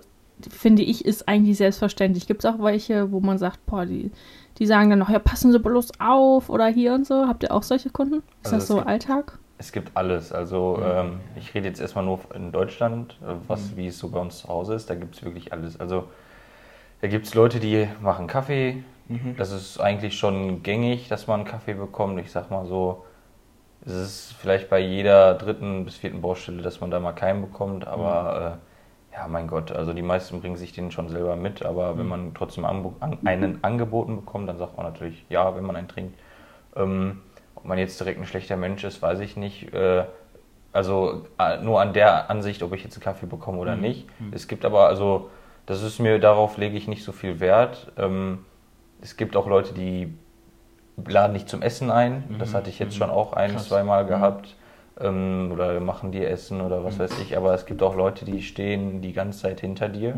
finde ich, ist eigentlich selbstverständlich. Gibt es auch welche, wo man sagt, boah, die, die sagen dann noch, ja, passen Sie bloß auf oder hier und so. Habt ihr auch solche Kunden? Ist Also das so gibt- Alltag? Es gibt alles. Also ähm, ich rede jetzt erstmal nur in Deutschland, äh, was wie es so bei uns zu Hause ist. Da gibt es wirklich alles. Also da gibt es Leute, die machen Kaffee. Mhm. Das ist eigentlich schon gängig, dass man einen Kaffee bekommt. Ich sag mal so, es ist vielleicht bei jeder dritten bis vierten Baustelle, dass man da mal keinen bekommt. Aber äh, ja, mein Gott, also die meisten bringen sich den schon selber mit. Aber wenn man trotzdem anbo- an, einen angeboten bekommt, dann sagt man natürlich ja, wenn man einen trinkt. Ähm, ob man jetzt direkt ein schlechter Mensch ist, weiß ich nicht. Äh, also äh, nur an der Ansicht, ob ich jetzt einen Kaffee bekomme oder nicht. Es gibt aber, also das ist mir, darauf lege ich nicht so viel Wert. Ähm, es gibt auch Leute, die laden dich zum Essen ein. Das hatte ich jetzt schon auch ein, Krass. zweimal gehabt. Ähm, oder machen dir Essen oder was weiß ich. Aber es gibt auch Leute, die stehen die ganze Zeit hinter dir,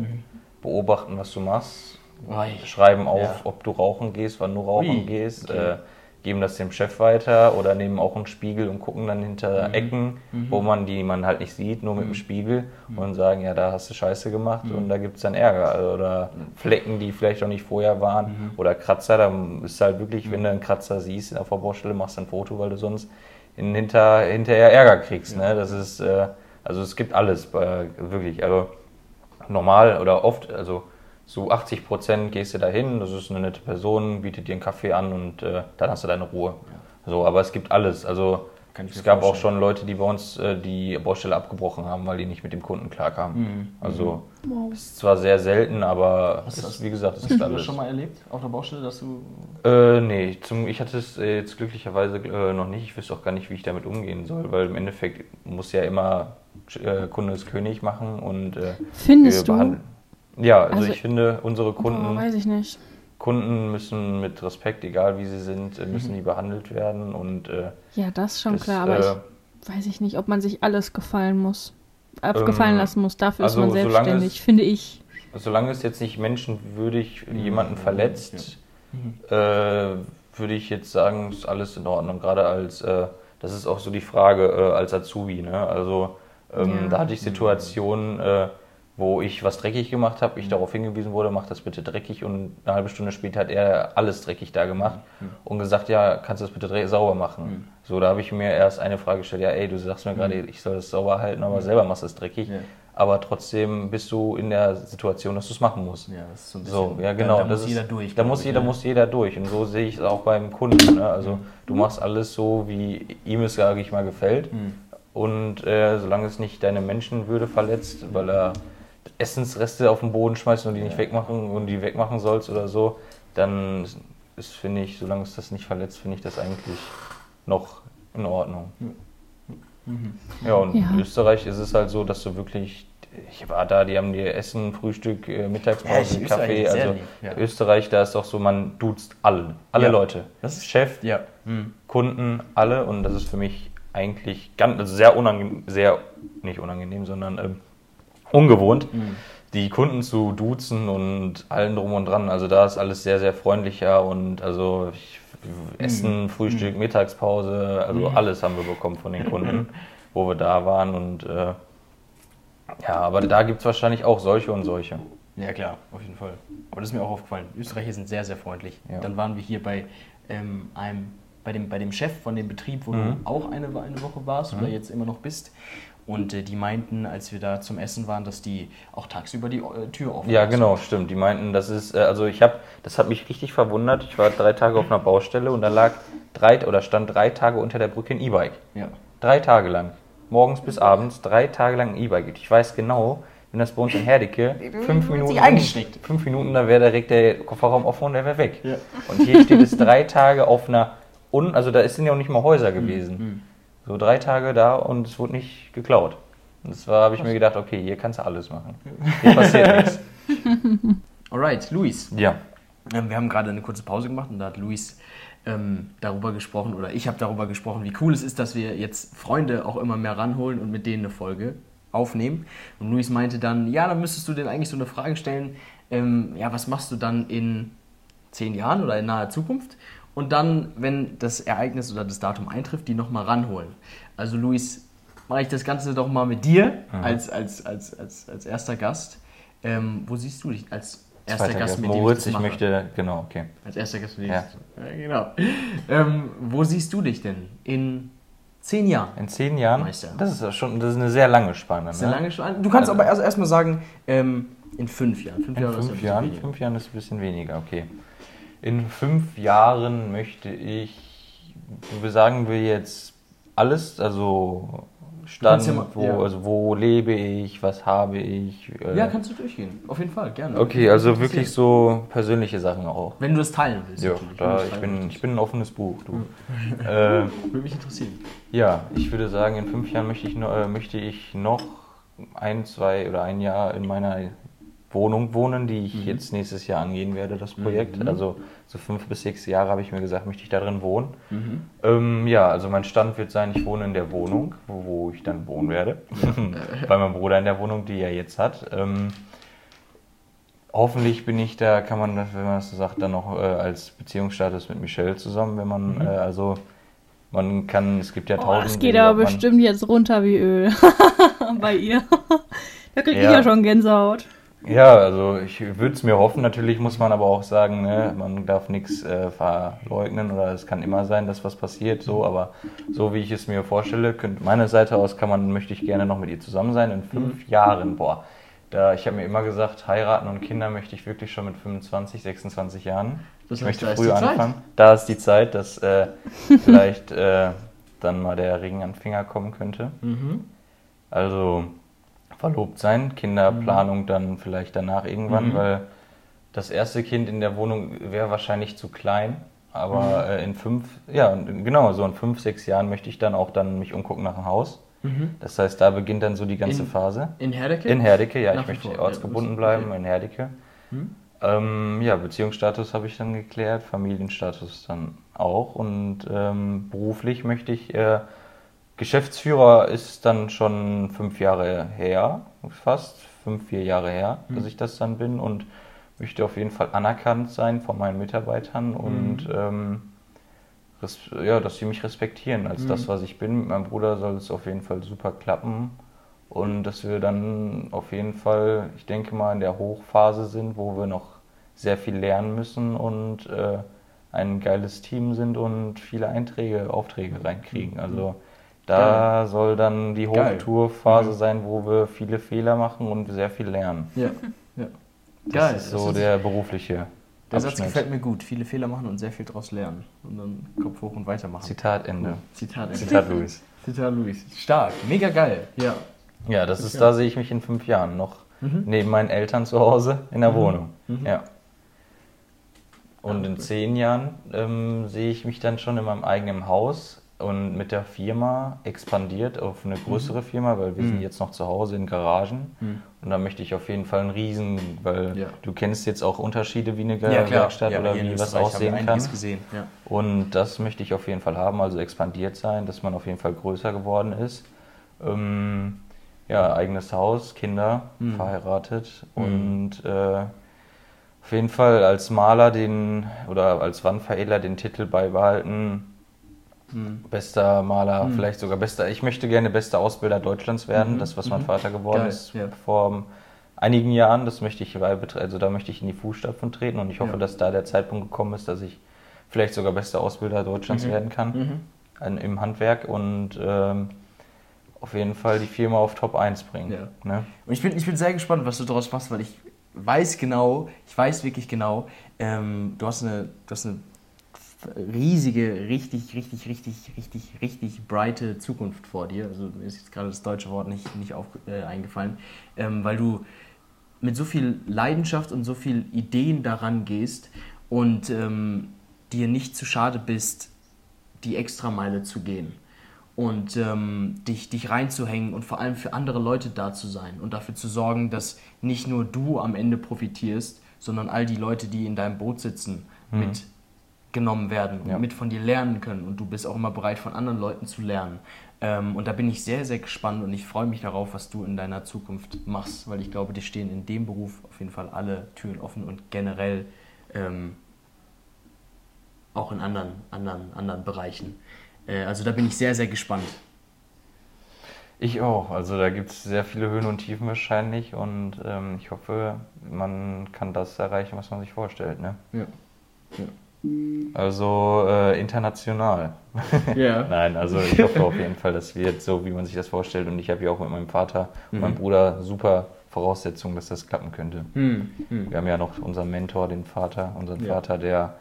beobachten, was du machst, Ui. schreiben auf, Ja. ob du rauchen gehst, wann du rauchen Ui, gehst, okay. äh, geben das dem Chef weiter oder nehmen auch einen Spiegel und gucken dann hinter Mhm. Ecken, wo man die man halt nicht sieht, nur mit dem Spiegel Mhm. und sagen, ja, da hast du Scheiße gemacht und da gibt es dann Ärger. Also, Oder Flecken, die vielleicht auch nicht vorher waren Mhm. oder Kratzer, da ist halt wirklich, wenn du einen Kratzer siehst auf der Baustelle, machst du ein Foto, weil du sonst in, hinter, hinterher Ärger kriegst. Ne? Das ist, äh, also es gibt alles, äh, wirklich. Also normal oder oft, also so 80 Prozent gehst du dahin, das ist eine nette Person, bietet dir einen Kaffee an und äh, dann hast du deine Ruhe. So, aber es gibt alles. Also Kann ich es mir gab auch schon Leute, die bei uns äh, die Baustelle abgebrochen haben, weil die nicht mit dem Kunden klarkamen. Mhm. Also Wow. ist zwar sehr selten, aber Hast ist, das- wie gesagt, es Hast gibt du das alles. schon mal erlebt auf der Baustelle, dass du. Äh, nee, zum, ich hatte es äh, jetzt glücklicherweise äh, noch nicht. Ich wüsste auch gar nicht, wie ich damit umgehen soll, weil im Endeffekt muss ja immer äh, Kunde ist König machen und äh, Findest wir du? behandeln. Ja, also, Also- ich finde, unsere Kunden, Boah, weiß ich nicht. Kunden müssen mit Respekt, egal wie sie sind, äh, Mhm. müssen die behandelt werden und äh, Ja, das schon das, klar, aber äh, ich weiß ich nicht, ob man sich alles gefallen muss. Äh, Ähm, gefallen lassen muss. Dafür also ist man selbstständig, es- finde ich. solange es jetzt nicht menschenwürdig Mhm. jemanden verletzt, äh, würde ich jetzt sagen, ist alles in Ordnung. Gerade als, äh, das ist auch so die Frage äh, als Azubi. Ne? Also ähm, Ja. da hatte ich Situationen, äh, wo ich was dreckig gemacht habe, ich darauf hingewiesen wurde, mach das bitte dreckig und eine halbe Stunde später hat er alles dreckig da gemacht und gesagt, ja, kannst du das bitte sauber machen. So, da habe ich mir erst eine Frage gestellt, ja, ey, du sagst mir gerade, ich soll das sauber halten, aber selber machst du es dreckig. Ja. Aber trotzdem bist du in der Situation, dass du es machen musst. Ja, das ist so ein So, ja genau. Da, da muss ist, jeder durch. Da muss ich, jeder, ne? muss jeder durch. Und so sehe ich es auch beim Kunden. Ne? Also du machst alles so, wie ihm es, sage ich mal, gefällt. Mhm. Und äh, solange es nicht deine Menschenwürde verletzt, weil er Essensreste auf den Boden schmeißt und die nicht wegmachen und die wegmachen sollst oder so, dann ist, finde ich, solange es das nicht verletzt, finde ich das eigentlich noch in Ordnung. Ja, und Ja. in Österreich ist es halt so, dass du wirklich, ich war da, die haben dir Essen, Frühstück, äh, Ja, Mittagspause, ich- Kaffee. Also lieb, ja. Österreich, da ist doch so, man duzt alle, alle Ja. Leute. Das ist- Chef, Ja. Mhm. Kunden, alle. Und das ist für mich eigentlich ganz, also sehr unangenehm, sehr, nicht unangenehm, sondern ähm, ungewohnt, die Kunden zu duzen und allen drum und dran. Also da ist alles sehr, sehr freundlicher und also ich, Essen, Frühstück, Mittagspause, also alles haben wir bekommen von den Kunden, wo wir da waren und äh, ja, aber da gibt es wahrscheinlich auch solche und solche. Ja, klar, auf jeden Fall. Aber das ist mir auch aufgefallen. Österreicher sind sehr, sehr freundlich. Ja. Dann waren wir hier bei, ähm, einem, bei, dem, bei dem Chef von dem Betrieb, wo Mhm. du auch eine, eine Woche warst oder jetzt immer noch bist. Und äh, die meinten, als wir da zum Essen waren, dass die auch tagsüber die äh, Tür offen Ja, genau, stimmt. Die meinten, das ist, äh, also ich habe, das hat mich richtig verwundert. Ich war drei Tage auf einer Baustelle und da lag drei oder stand drei Tage unter der Brücke ein E-Bike. Ja. Drei Tage lang. Morgens bis abends, drei Tage lang ein E-Bike. Ich weiß genau, wenn das bei uns in Herdecke fünf Minuten, eingesteckt. fünf Minuten, da wäre direkt der Kofferraum offen und der wäre weg. Ja. Und hier steht es drei Tage auf einer, un, also da sind ja auch nicht mal Häuser gewesen. Mhm. So drei Tage da und es wurde nicht geklaut. Und das war, habe ich mir gedacht, okay, hier kannst du alles machen. Hier passiert nichts. Alright, Luis. Ja. Ähm, wir haben gerade eine kurze Pause gemacht und da hat Luis ähm, darüber gesprochen, oder ich habe darüber gesprochen, wie cool es ist, dass wir jetzt Freunde auch immer mehr ranholen und mit denen eine Folge aufnehmen. Und Luis meinte dann, ja, dann müsstest du denen eigentlich so eine Frage stellen, ähm, ja, was machst du dann in zehn Jahren oder in naher Zukunft? Und dann, wenn das Ereignis oder das Datum eintrifft, die nochmal ranholen. Also Luis, mache ich das Ganze doch mal mit dir als, als, als, als, als erster Gast. Ähm, wo siehst du dich als erster Zweiter Gast, mit dem Moritz, ich mache? möchte, genau, okay. Als erster Gast mit dem Ja. ja, genau. Ähm, wo siehst du dich denn in zehn Jahren? In zehn Jahren, Meister. das ist schon, das ist eine sehr lange Spanne. Ne? lange Spanne. Du kannst aber erst erstmal sagen, ähm, in fünf Jahren. Fünf In Jahre fünf Jahren, fünf Jahren ist ein bisschen weniger, okay. In fünf Jahren möchte ich, sagen wir jetzt alles, also Stand, ja mal- wo, ja. also wo lebe ich, was habe ich. äh, Ja, kannst du durchgehen. Auf jeden Fall, gerne. Okay, also wirklich so persönliche Sachen auch. Wenn du das teilen willst. Ja, da, ich, bin, willst. ich bin ein offenes Buch, du. äh, Würde mich interessieren. ja, ich würde sagen, in fünf Jahren möchte ich, noch, äh, möchte ich noch ein, zwei oder ein Jahr in meiner Wohnung wohnen, die Mhm. ich jetzt nächstes Jahr angehen werde, das Projekt. Also so fünf bis sechs Jahre habe ich mir gesagt, möchte ich da drin wohnen. Mhm. Ähm, ja, also mein Stand wird sein, ich wohne in der Wohnung, wo, wo ich dann wohnen werde. Bei meinem Bruder in der Wohnung, die er jetzt hat. Ähm, hoffentlich bin ich da, kann man das, wenn man das so sagt, dann noch äh, als Beziehungsstatus mit Michelle zusammen, wenn man, äh, also man kann, es gibt ja Oh, tausend. das geht aber bestimmt jetzt runter wie Öl. Bei ihr. da krieg ich Ja. ja schon Gänsehaut. Ja, also ich würde es mir hoffen. Natürlich muss man aber auch sagen, ne, man darf nichts äh, verleugnen oder es kann immer sein, dass was passiert. So, aber so wie ich es mir vorstelle, könnte meine Seite aus kann man, möchte ich gerne noch mit ihr zusammen sein in fünf Jahren. Boah, da ich habe mir immer gesagt, heiraten und Kinder möchte ich wirklich schon mit 25, 26 Jahren. Das ich heißt, möchte da ist früh die Zeit. anfangen. Da ist die Zeit, dass äh, vielleicht äh, dann mal der Ring an den Finger kommen könnte. Mhm. Also verlobt sein, Kinderplanung dann vielleicht danach irgendwann, Mhm. weil das erste Kind in der Wohnung wäre wahrscheinlich zu klein. Aber äh, in fünf, ja, genau, so in fünf, sechs Jahren möchte ich dann auch dann mich umgucken nach einem Haus. Mhm. Das heißt, da beginnt dann so die ganze In- Phase. In Herdecke? In Herdecke, ja, Nach ich möchte vor, ortsgebunden ja, bleiben, okay. in Herdecke. Mhm. Ähm, ja, Beziehungsstatus habe ich dann geklärt, Familienstatus dann auch und ähm, beruflich möchte ich, äh, Geschäftsführer ist dann schon fünf Jahre her, fast fünf, vier Jahre her, dass ich das dann bin und möchte auf jeden Fall anerkannt sein von meinen Mitarbeitern und ähm, res- ja, dass sie mich respektieren als das, was ich bin. Mit meinem Bruder soll es auf jeden Fall super klappen und dass wir dann auf jeden Fall, ich denke mal, in der Hochphase sind, wo wir noch sehr viel lernen müssen und äh, ein geiles Team sind und viele Einträge, Aufträge reinkriegen. Also da soll dann die Geil. Hochtourphase sein, wo wir viele Fehler machen und sehr viel lernen. Ja, ja. Das Geil. ist das so ist- der berufliche Der Satz Abschnitt. gefällt mir gut. Viele Fehler machen und sehr viel daraus lernen. Und dann Kopf hoch und weitermachen. Zitat Ende. Cool. Zitat. Ende. Zitat Louis. Zitat Luis. Stark. Mega geil. Ja. Ja, das ist, Ja. da sehe ich mich in fünf Jahren noch Mhm. neben meinen Eltern zu Hause in der Mhm. Wohnung. Mhm. Ja. Und in zehn Jahren ähm, sehe ich mich dann schon in meinem eigenen Haus und mit der Firma expandiert auf eine größere Firma, weil wir Mhm. sind jetzt noch zu Hause in Garagen. Mhm. Und da möchte ich auf jeden Fall einen Riesen, weil Ja. du kennst jetzt auch Unterschiede wie eine Ja, klar. Werkstatt Ja, oder wie was aussehen kann. gesehen. Ja. Und das möchte ich auf jeden Fall haben, also expandiert sein, dass man auf jeden Fall größer geworden ist. Ähm, ja, eigenes Haus, Kinder, Mhm. verheiratet Mhm. und äh, auf jeden Fall als Maler den oder als Wandveredler den Titel beibehalten. Mhm. Bester Maler, Mhm. vielleicht sogar bester. Ich möchte gerne bester Ausbilder Deutschlands werden, Mhm. das, was mein Mhm. Vater geworden Geil, ist ja. vor einigen Jahren. Das möchte ich also da möchte ich in die Fußstapfen treten und ich hoffe, Ja. dass da der Zeitpunkt gekommen ist, dass ich vielleicht sogar bester Ausbilder Deutschlands Mhm. werden kann Mhm. an, im Handwerk und ähm, auf jeden Fall die Firma auf Top 1 bringen. Ja. Ne? Und ich bin, ich bin sehr gespannt, was du daraus machst, weil ich weiß genau, ich weiß wirklich genau, ähm, du, hast eine, du hast eine riesige, richtig, richtig, richtig, richtig, richtig brighte Zukunft vor dir. Also mir ist jetzt gerade das deutsche Wort nicht, nicht auf, äh, eingefallen, ähm, weil du mit so viel Leidenschaft und so viel Ideen daran gehst und ähm, dir nicht zu schade bist, die Extrameile zu gehen und ähm, dich, dich reinzuhängen und vor allem für andere Leute da zu sein und dafür zu sorgen, dass nicht nur du am Ende profitierst, sondern all die Leute, die in deinem Boot sitzen, mitgenommen werden und Ja. mit von dir lernen können und du bist auch immer bereit, von anderen Leuten zu lernen. Ähm, und da bin ich sehr, sehr gespannt und ich freue mich darauf, was du in deiner Zukunft machst, weil ich glaube, dir stehen in dem Beruf auf jeden Fall alle Türen offen und generell ähm, auch in anderen, anderen, anderen Bereichen. Äh, also da bin ich sehr, sehr gespannt. Ich auch. Also da gibt es sehr viele Höhen und Tiefen wahrscheinlich und ähm, ich hoffe, man kann das erreichen, was man sich vorstellt. Ne? Ja. Also äh, international. Ja. Nein, also ich hoffe auf jeden Fall, das wird so, wie man sich das vorstellt. Und ich habe ja auch mit meinem Vater und Mhm. meinem Bruder super Voraussetzungen, dass das klappen könnte. Hm, hm. Wir haben ja noch unseren Mentor, den Vater, unseren Ja. Vater, der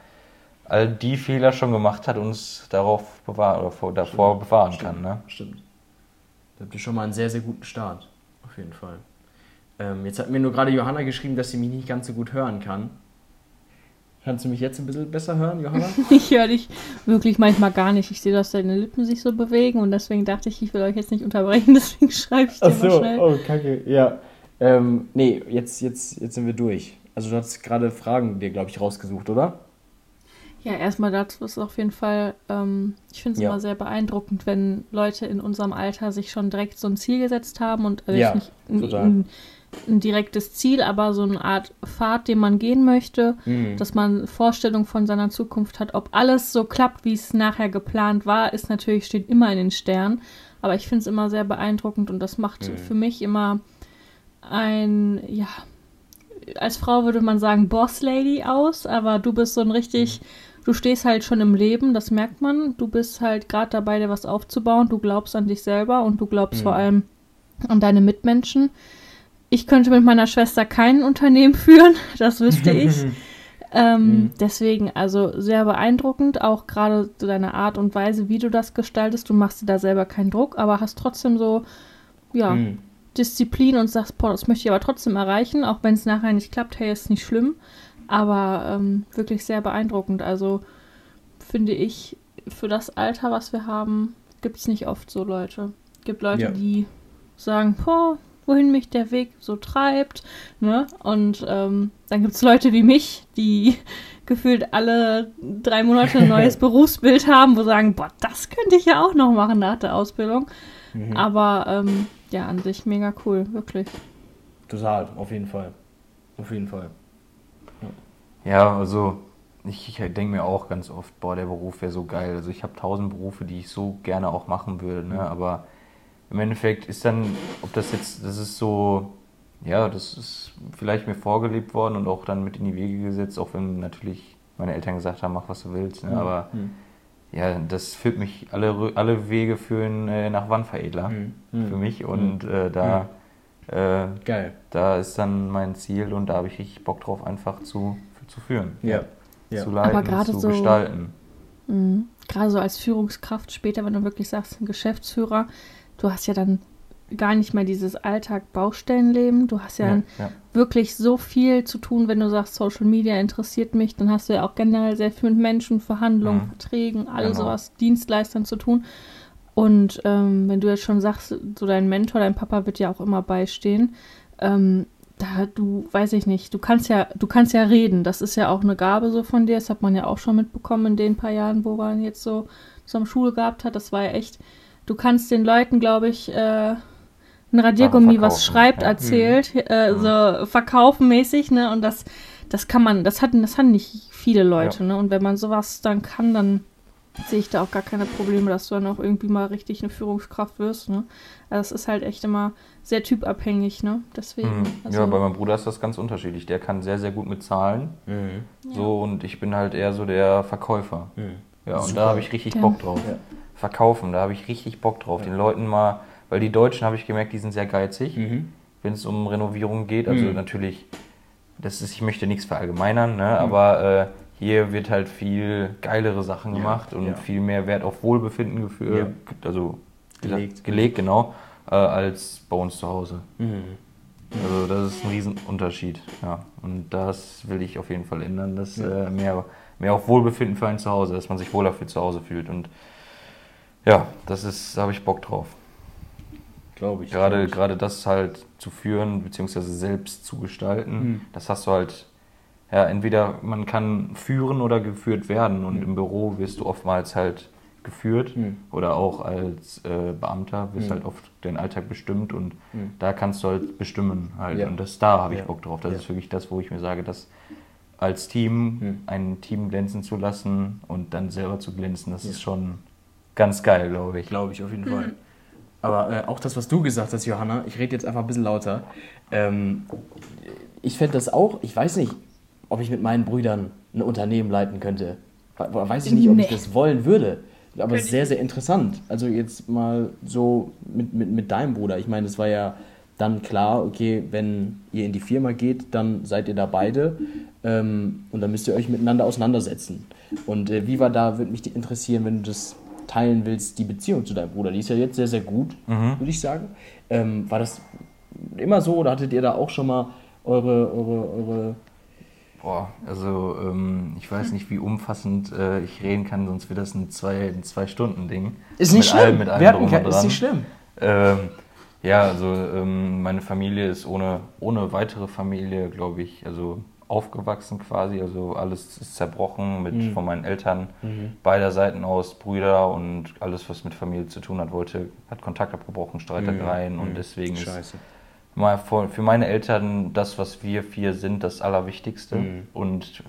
all die Fehler schon gemacht hat, uns darauf bewahren oder vor, davor bewahren kann. Ne? Stimmt. Da habt ihr schon mal einen sehr, sehr guten Start. Auf jeden Fall. Ähm, jetzt hat mir nur gerade Johanna geschrieben, dass sie mich nicht ganz so gut hören kann. Kannst du mich jetzt ein bisschen besser hören, Johanna? Ich höre dich wirklich manchmal gar nicht. Ich sehe, dass deine Lippen sich so bewegen und deswegen dachte ich, ich will euch jetzt nicht unterbrechen, deswegen schreibe ich dir mal schnell. oh, kacke, ja. Ähm, nee, jetzt, jetzt, jetzt sind wir durch. Also du hast gerade Fragen dir, glaube ich, rausgesucht, oder? Ja, erstmal dazu ist auf jeden Fall, ähm, ich finde es Ja. immer sehr beeindruckend, wenn Leute in unserem Alter sich schon direkt so ein Ziel gesetzt haben und also Ja, nicht, total. Ein direktes Ziel, aber so eine Art Pfad, den man gehen möchte, Mhm. dass man Vorstellung von seiner Zukunft hat. Ob alles so klappt, wie es nachher geplant war, ist natürlich, steht immer in den Sternen. Aber ich finde es immer sehr beeindruckend und das macht Mhm. für mich immer ein, ja, als Frau würde man sagen Boss Lady aus, aber du bist so ein richtig, du stehst halt schon im Leben, das merkt man. Du bist halt gerade dabei, dir was aufzubauen. Du glaubst an dich selber und du glaubst Mhm. vor allem an deine Mitmenschen. Ich könnte mit meiner Schwester kein Unternehmen führen, das wüsste ich. Ähm, Mhm. Deswegen, also sehr beeindruckend, auch gerade deine Art und Weise, wie du das gestaltest. Du machst dir da selber keinen Druck, aber hast trotzdem so, ja, Mhm. Disziplin und sagst, boah, das möchte ich aber trotzdem erreichen, auch wenn es nachher nicht klappt, hey, ist nicht schlimm. Aber ähm, wirklich sehr beeindruckend. Also finde ich, für das Alter, was wir haben, gibt es nicht oft so Leute. gibt Leute, Ja. die sagen, boah, wohin mich der Weg so treibt. Ne? Und ähm, dann gibt es Leute wie mich, die gefühlt alle drei Monate ein neues Berufsbild haben, wo sagen, boah, das könnte ich ja auch noch machen nach der Ausbildung. Mhm. Aber ähm, ja, an sich mega cool, wirklich. Total, auf jeden Fall. Auf jeden Fall. Ja, also ich, ich denke mir auch ganz oft, boah, der Beruf wäre so geil. Also ich habe tausend Berufe, die ich so gerne auch machen würde, ne? aber im Endeffekt ist dann, ob das jetzt, das ist so, ja, das ist vielleicht mir vorgelebt worden und auch dann mit in die Wege gesetzt, auch wenn natürlich meine Eltern gesagt haben, mach was du willst, ne? aber Mhm. ja, das führt mich, alle, alle Wege führen äh, nach Wandveredler Mhm. Mhm. für mich und äh, da, äh, Geil. da ist dann mein Ziel und da habe ich richtig Bock drauf, einfach zu, zu führen. Ja. Ja. Zu leiten, zu so- gestalten. Mhm. Gerade so als Führungskraft später, wenn du wirklich sagst, ein Geschäftsführer, du hast ja dann gar nicht mehr dieses Alltag-Baustellenleben. Du hast ja, Ja, ja. wirklich so viel zu tun, wenn du sagst, Social Media interessiert mich, dann hast du ja auch generell sehr viel mit Menschen, Verhandlungen, Mhm. Verträgen, all Genau. sowas, Dienstleistern zu tun. Und ähm, wenn du jetzt schon sagst, so dein Mentor, dein Papa wird ja auch immer beistehen, ähm, da du, weiß ich nicht, du kannst ja, du kannst ja reden. Das ist ja auch eine Gabe so von dir. Das hat man ja auch schon mitbekommen in den paar Jahren, wo man jetzt so zusammen Schule gehabt hat. Das war ja echt, du kannst den Leuten, glaube ich, äh, ein Radiergummi, was schreibt, ja. erzählt, äh, Mhm. so verkaufen mäßig, ne? Und das, das kann man, das hatten, das haben nicht viele Leute, ne? Und wenn man sowas dann kann, dann sehe ich da auch gar keine Probleme, dass du dann auch irgendwie mal richtig eine Führungskraft wirst, ne? Also es ist halt echt immer sehr typabhängig, ne? Deswegen. Mhm. Also, ja, bei meinem Bruder ist das ganz unterschiedlich. Der kann sehr, sehr gut mit Zahlen. Mhm. So, und ich bin halt eher so der Verkäufer. Mhm. Ja, und Super. da habe ich richtig Ja. Bock drauf. Ja. Verkaufen, da habe ich richtig Bock drauf. Ja. Den Leuten mal, weil die Deutschen habe ich gemerkt, die sind sehr geizig, Mhm. wenn es um Renovierung geht. Also Mhm. natürlich, das ist, ich möchte nichts verallgemeinern, ne? aber äh, hier wird halt viel geilere Sachen Ja, gemacht und ja. viel mehr Wert auf Wohlbefinden geführt, also Gelegt. gelegt, genau, äh, als bei uns zu Hause. Mhm. Also das ist ein Riesenunterschied. Ja. Und das will ich auf jeden Fall ändern, dass äh, mehr, mehr auf Wohlbefinden für ein Zuhause, dass man sich wohler für zu Hause fühlt. Und ja, das ist, da habe ich Bock drauf. Glaube ich. Gerade, glaub gerade das halt zu führen, beziehungsweise selbst zu gestalten, Mhm. das hast du halt, ja, entweder man kann führen oder geführt werden. Und Mhm. im Büro wirst du oftmals halt geführt Mhm. oder auch als äh, Beamter wirst Mhm. halt oft den Alltag bestimmt und Mhm. da kannst du halt bestimmen halt. Ja. Und das da habe ich Ja. Bock drauf. Das Ja. ist wirklich das, wo ich mir sage, dass als Team Mhm. ein Team glänzen zu lassen und dann selber zu glänzen, das ist schon ganz geil, glaube ich. Glaube ich auf jeden Fall. Aber äh, auch das, was du gesagt hast, Johanna, ich rede jetzt einfach ein bisschen lauter. Ähm, ich fände das auch, ich weiß nicht, ob ich mit meinen Brüdern ein Unternehmen leiten könnte. We- Weiß ich nicht, ob ich das wollen würde. Aber Könnte sehr, sehr interessant. Also jetzt mal so mit, mit, mit deinem Bruder. Ich meine, es war ja dann klar, okay, wenn ihr in die Firma geht, dann seid ihr da beide ähm, und dann müsst ihr euch miteinander auseinandersetzen. Und äh, wie war da, würde mich interessieren, wenn du das teilen willst, die Beziehung zu deinem Bruder. Die ist ja jetzt sehr, sehr gut, Mhm. würde ich sagen. Ähm, war das immer so oder hattet ihr da auch schon mal eure, eure, eure Boah, also ähm, ich weiß nicht, wie umfassend äh, ich reden kann, sonst wird das ein zwei, ein zwei Stunden Ding. Ist nicht mit schlimm. Allem, mit allem Wir hatten kein- ist nicht schlimm. Ähm, ja, also ähm, meine Familie ist ohne, ohne weitere Familie, glaube ich, also aufgewachsen quasi. Also alles ist zerbrochen mit Mhm. von meinen Eltern beider Seiten aus, Brüder und alles, was mit Familie zu tun hat, wollte, hat Kontakt abgebrochen, Streitereien Mhm. und deswegen Scheiße. ist für meine Eltern das, was wir vier sind, das Allerwichtigste. Mhm. Und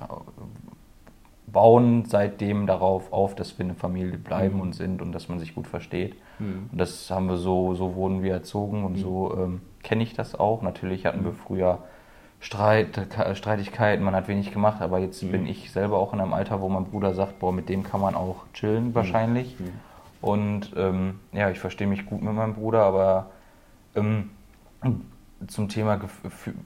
bauen seitdem darauf auf, dass wir eine Familie bleiben Mhm. und sind und dass man sich gut versteht. Mhm. Und das haben wir so, so wurden wir erzogen und so ähm, kenne ich das auch. Natürlich hatten wir früher Streit, Streitigkeiten, man hat wenig gemacht, aber jetzt bin ich selber auch in einem Alter, wo mein Bruder sagt, boah, mit dem kann man auch chillen wahrscheinlich. Und ähm, ja, ich verstehe mich gut mit meinem Bruder, aber ähm, zum Thema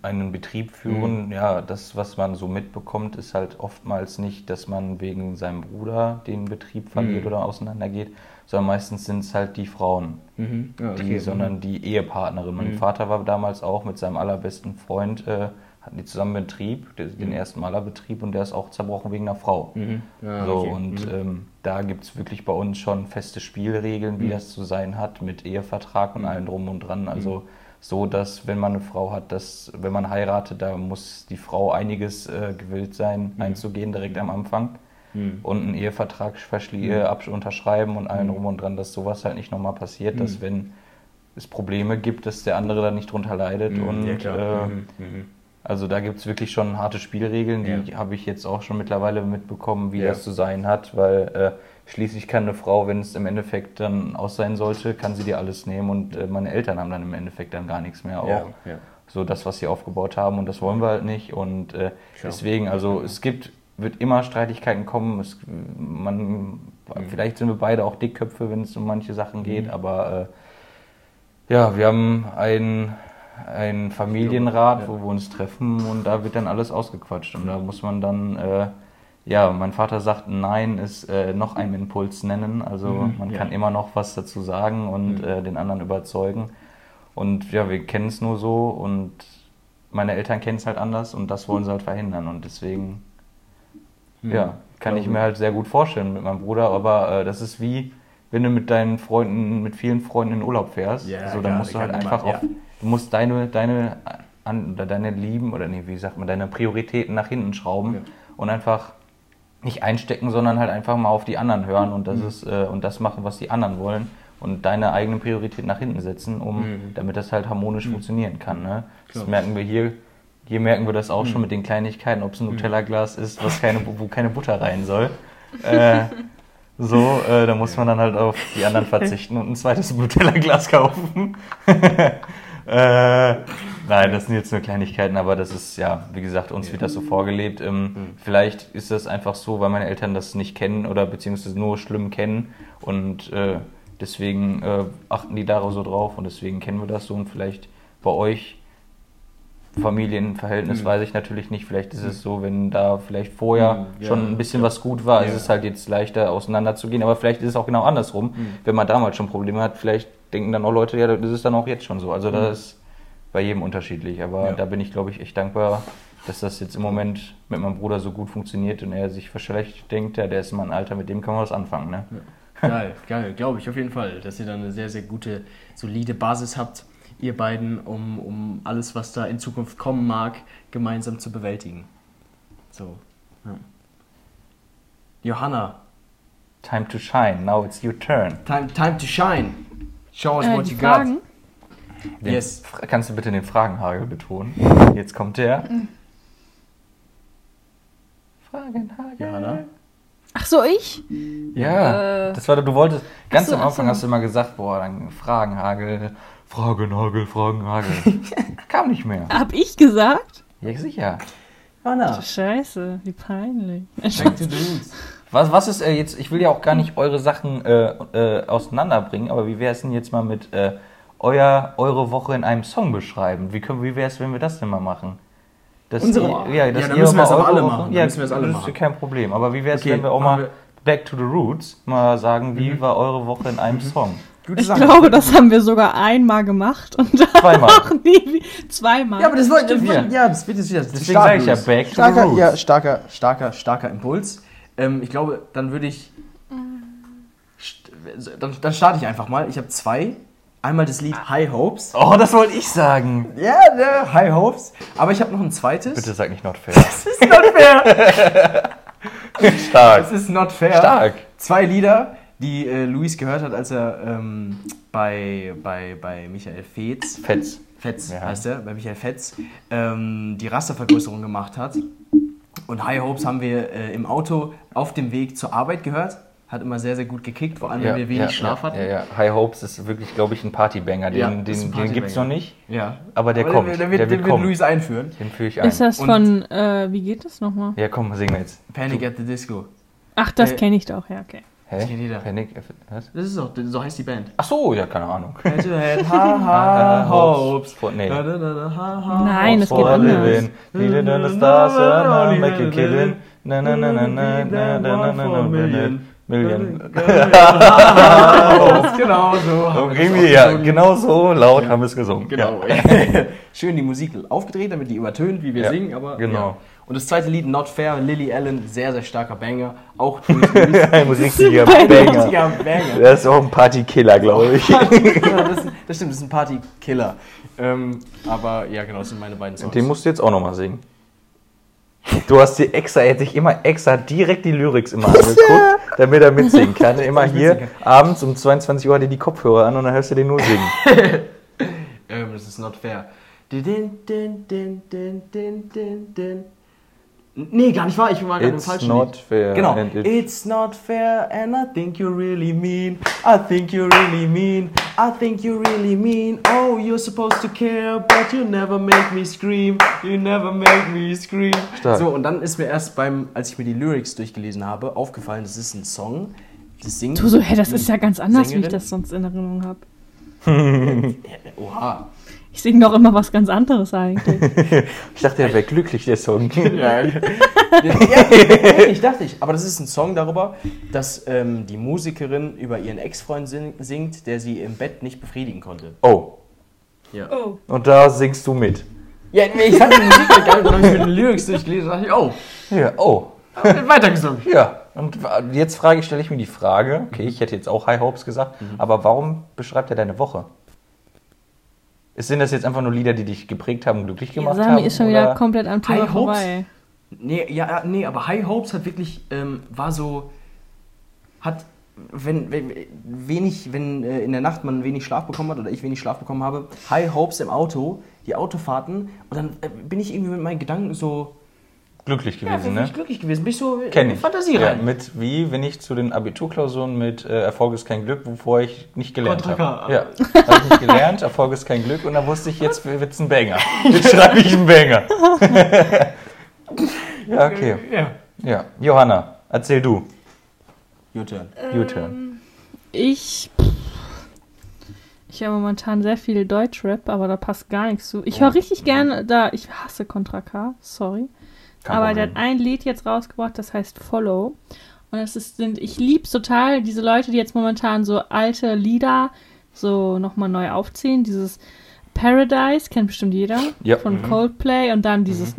einen Betrieb führen, ja, das, was man so mitbekommt, ist halt oftmals nicht, dass man wegen seinem Bruder den Betrieb verliert Mhm. oder auseinandergeht, sondern meistens sind es halt die Frauen, Mhm. Ja, die, okay. sondern die Ehepartnerin. Mein Mhm. Vater war damals auch mit seinem allerbesten Freund, äh, hatten die zusammen Betrieb, den, den ersten Malerbetrieb und der ist auch zerbrochen wegen einer Frau. Mhm. Ja, So, okay. und Mhm. ähm, da gibt es wirklich bei uns schon feste Spielregeln, wie Mhm. das zu sein hat, mit Ehevertrag und allem drum und dran. Also so, dass wenn man eine Frau hat, dass wenn man heiratet, da muss die Frau einiges äh, gewillt sein, einzugehen direkt am Anfang Mhm. und einen Ehevertrag äh, unterschreiben und allen drum und dran, dass sowas halt nicht nochmal passiert, dass wenn es Probleme gibt, dass der andere da nicht drunter leidet und ja, äh, Mhm. Mhm. Also da gibt es wirklich schon harte Spielregeln, die habe ich jetzt auch schon mittlerweile mitbekommen, wie Ja. das zu sein hat, weil äh, schließlich kann eine Frau, wenn es im Endeffekt dann aus sein sollte, kann sie dir alles nehmen und äh, meine Eltern haben dann im Endeffekt dann gar nichts mehr auch. Ja, ja. So das, was sie aufgebaut haben und das wollen wir halt nicht und äh, deswegen, also es gibt, wird immer Streitigkeiten kommen, es, man, vielleicht sind wir beide auch Dickköpfe, wenn es um manche Sachen geht, aber äh, ja, wir haben ein, ein Familienrat, Ja. wo wir uns treffen und da wird dann alles ausgequatscht. Und da muss man dann, äh, ja, mein Vater sagt, Nein ist äh, noch ein Impuls nennen. Also Mhm, man ja. kann immer noch was dazu sagen und Mhm. äh, den anderen überzeugen. Und ja, wir kennen es nur so und meine Eltern kennen es halt anders und das wollen sie halt verhindern. Und deswegen, ja, kann ich mir halt sehr gut vorstellen mit meinem Bruder. Aber äh, das ist wie, wenn du mit deinen Freunden, mit vielen Freunden in Urlaub fährst. Ja, so, dann klar, musst du halt einfach man, auf, ja. Du musst deine, deine, an, oder deine Lieben, oder nee, wie sagt man, deine Prioritäten nach hinten schrauben Ja. und einfach nicht einstecken, sondern halt einfach mal auf die anderen hören und Mhm. das ist äh, und das machen, was die anderen wollen und deine eigenen Prioritäten nach hinten setzen, um Mhm. damit das halt harmonisch funktionieren kann. Ne? Das Klar. merken wir hier. Hier merken wir das auch Mhm. schon mit den Kleinigkeiten, ob es ein Nutella-Glas ist, was keine, wo keine Butter rein soll. äh, so, äh, da muss man dann halt auf die anderen verzichten und ein zweites Nutella-Glas kaufen. äh, nein, das sind jetzt nur Kleinigkeiten, aber das ist ja, wie gesagt, uns wird das so vorgelebt. Ähm, Mhm. Vielleicht ist das einfach so, weil meine Eltern das nicht kennen oder beziehungsweise nur schlimm kennen und äh, deswegen äh, achten die da so drauf und deswegen kennen wir das so und vielleicht bei euch Familienverhältnis Mhm. weiß ich natürlich nicht. Vielleicht ist es so, wenn da vielleicht vorher Mhm, ja, schon ein bisschen was gut war, Ja. ist es halt jetzt leichter auseinanderzugehen. Aber vielleicht ist es auch genau andersrum. Mhm. Wenn man damals schon Probleme hat, vielleicht denken dann auch Leute, ja, das ist dann auch jetzt schon so. Also das ist bei jedem unterschiedlich. Aber Mhm. Ja. da bin ich, glaube ich, echt dankbar, dass das jetzt im Moment mit meinem Bruder so gut funktioniert und er sich vielleicht denkt, ja, der ist in meinem Alter, mit dem kann man was anfangen. Ne? Geil, geil, glaube ich auf jeden Fall, dass ihr dann eine sehr, sehr gute, solide Basis habt, ihr beiden, um, um alles, was da in Zukunft kommen mag, gemeinsam zu bewältigen. So. Ja. Johanna, Time to shine, now it's your turn. time, time to shine. Show us Äh, what die you Fragen? got. Den, Yes. Kannst du bitte den Fragenhagel betonen? Jetzt kommt der. Fragenhagel. Johanna? Ach so, ich? Ja, Äh. das war, du wolltest, ganz so, am Anfang so. hast du immer gesagt, boah, dann Fragenhagel, Fragenhagel, Fragenhagel. Kam nicht mehr. Hab ich gesagt? Ja, sicher. Johanna, Scheiße, wie peinlich. back to roots. Was, was ist äh, jetzt, ich will ja auch gar nicht eure Sachen äh, äh, auseinanderbringen, aber wie wäre es denn jetzt mal mit äh, euer, eure Woche in einem Song beschreiben? Wie, können- wie wäre es, wenn wir das denn mal machen? Dass Unsere? ihr- ja, dass Ja, dann ihr müssen wir es aber alle machen. Ja, müssen wir es alle das machen. ist kein Problem. Aber wie wäre es, Okay, wenn wir auch mal wir- Back to the Roots mal sagen, wie war eure Woche in einem Song? Gute Ich Sache. glaube, das haben wir sogar einmal gemacht und Zweimal. auch nie. Zweimal. Ja, aber das wollte ja. ja, das wird jetzt wieder. das Deswegen sage ich ja, back to the starker, roots. ja, starker, starker, starker Impuls. Ähm, ich glaube, dann würde ich. Dann, dann starte ich einfach mal. Ich habe zwei. Einmal das Lied High Hopes. Oh, das wollte ich sagen. Ja, ja, High Hopes. Aber ich habe noch ein zweites. Bitte sag nicht not fair. Das ist not fair. Stark. Das ist not fair. Stark. Zwei Lieder, die äh, Luis gehört hat, als er ähm, bei, bei, bei Michael Feetz. Fetz. Fetz Ja. heißt er, bei Michael Fetz, ähm, die Rastervergrößerung gemacht hat. Und High Hopes haben wir äh, im Auto auf dem Weg zur Arbeit gehört. Hat immer sehr, sehr gut gekickt, vor allem wenn wir wenig Schlaf ja, hatten. Ja, ja. High Hopes ist wirklich, glaube ich, ein Partybanger. Den, Ja, den, ein den gibt es noch nicht, Ja. aber der kommt. Der, wird, der wird den wird kommen. Luis einführen. Den führe ich ein. Ist das Und- von, äh, wie geht das nochmal? ja, komm, singen wir jetzt. Panic at the Disco. Ach, das Äh, kenne ich doch, ja, okay. Hä? kennt jeder. Panic? Was? Das ist doch, so heißt die Band. Ach so, ja, keine Ahnung. Head to head, ha ha, hopes. For- Nee. Da, da, da, ha, ha, Nein, das geht a anders. Leading on the stars, and make you killing. Na, na, na, na, na, na, na, na, na, na, Million. Genau so. haben wir das ja, genau so laut haben wir es gesungen. Genau. Schön die Musik aufgedreht, damit die übertönt, wie wir Ja, singen, aber genau. Ja. Und das zweite Lied, Not Fair, Lily Allen, sehr, sehr starker Banger. Auch. Ein richtiger Banger. Banger. Der ist auch ein Partykiller, glaube ich. Das, ist, das stimmt, das ist ein Partykiller. Ähm, aber ja, genau, das sind meine beiden Songs. Den musst du jetzt auch nochmal singen. Du hast dir extra, er hat sich immer extra direkt die Lyrics immer angeguckt, damit er mitsingen kann. Immer hier abends um 22 Uhr hat er die Kopfhörer an und dann hörst du den nur singen. ähm, das ist Not Fair. Din, din, din, din, din, din, din. Nee, gar nicht wahr, ich war gerade im It's falschen not Lied. fair. Genau. and it- It's not fair and I think you really mean. I think you really mean. I think you really mean. Oh, you're supposed to care, but you never make me scream. You never make me scream. Stark. So, und dann ist mir erst beim, als ich mir die Lyrics durchgelesen habe, aufgefallen, das ist ein Song. Das singt. Du so, hä, das ist ja ganz anders, wie ich Sängerin? das sonst in Erinnerung habe. Oha. Ich singe doch immer was ganz anderes eigentlich. Ich dachte, er wäre glücklich, der Song. Ja, ja, ich dachte ich. Aber das ist ein Song darüber, dass ähm, die Musikerin über ihren Ex-Freund sing- singt, der sie im Bett nicht befriedigen konnte. Oh, Ja. Oh. und da singst du mit. Ja, nee, ich fand die Musik geil, dann habe ich mir die Lyrics durchgelesen und dachte ich, oh, Ja, oh. weitergesungen. Ja, und jetzt frage ich, stelle ich mir die Frage, okay, ich hätte jetzt auch High Hopes gesagt, Mhm. aber warum beschreibt er deine Woche? Ist- Sind das jetzt einfach nur Lieder, die dich geprägt haben, glücklich gemacht Sami haben? ist schon wieder oder? komplett am Thema High Hopes? vorbei. Nee, ja, nee, aber High Hopes hat wirklich, ähm, war so, hat, wenn, wenn wenig, wenn äh, in der Nacht man wenig Schlaf bekommen hat oder ich wenig Schlaf bekommen habe, High Hopes im Auto, die Autofahrten und dann äh, bin ich irgendwie mit meinen Gedanken so, glücklich ja, gewesen, bin ne? ich glücklich gewesen, bin ich so Kenn ich. Fantasie Ja, rein. mit wie, wenn ich zu den Abiturklausuren mit äh, Erfolg ist kein Glück, wovor ich nicht gelernt habe. Ja, habe ich nicht gelernt, Erfolg ist kein Glück und da wusste ich, jetzt wird es ein Banger. Jetzt schreibe ich einen Banger. ja, okay. Ja. Ja, Johanna, erzähl du. Your turn. U-Turn. Ich. Ich höre momentan sehr viel Deutschrap, aber da passt gar nichts zu. Ich höre richtig gerne da. Ich hasse Contra K, sorry. Kein aber Problem. der hat ein Lied jetzt rausgebracht, das heißt Follow. Und es ist, sind, ich lieb's total, diese Leute, die jetzt momentan so alte Lieder so nochmal neu aufziehen. Dieses Paradise, kennt bestimmt jeder, Ja. von Mhm. Coldplay und dann dieses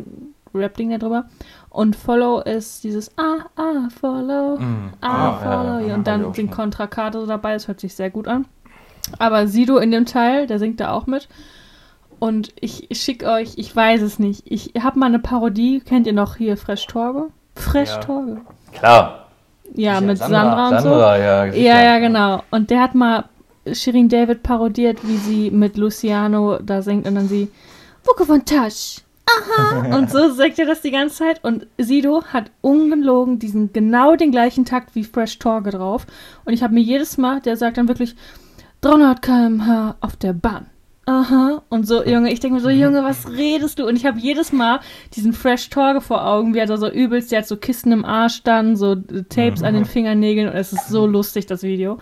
Rap-Ding da drüber. Und Follow ist dieses Ah, ah, Follow, Mm. ah, Ah, Follow ja, ja, Und dann sind schon. Contra K so dabei, das hört sich sehr gut an. Aber Sido in dem Teil, der singt da auch mit. Und ich schicke euch, ich weiß es nicht. Ich habe mal eine Parodie, kennt ihr noch hier Fresh Torge? Fresh Ja. Torge. Klar. Ja, Sicher, mit Sandra. Sandra, und Sandra, ja. so. Ja, ja, genau. Und der hat mal Shirin David parodiert, wie sie mit Luciano da singt und dann sie Bucke von Tasch. Aha. Und so sagt er das die ganze Zeit. Und Sido hat ungelogen diesen genau den gleichen Takt wie Fresh Torge drauf. Und ich habe mir jedes Mal, der sagt dann wirklich 300 km/h auf der Bahn. Aha. Und so, Junge, ich denke mir so, Junge, was redest du? Und ich habe jedes Mal diesen Fresh Torge vor Augen, wie er da so übelst, der hat so Kissen im Arsch dann, so äh, Tapes an den Fingernägeln und es ist so lustig, das Video.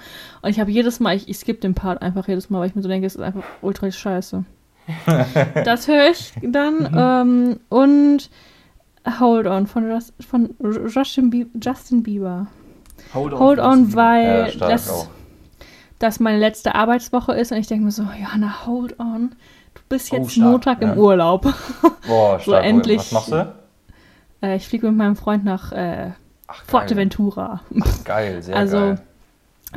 Und ich habe jedes Mal, ich, ich skippe den Part einfach jedes Mal, weil ich mir so denke, es ist einfach ultra scheiße. das höre ich dann. ähm, und Hold On von, Just, von Justin, Bie- Justin Bieber. Hold on. Hold On, weil Ja, das, auch. Das meine letzte Arbeitswoche ist und ich denke mir so, Johanna, hold on. Du bist Oh, jetzt stark, Montag im ja. Urlaub. Boah, So stark. endlich. Was machst du? Äh, ich fliege mit meinem Freund nach äh, Ach, geil. Sehr Also, geil.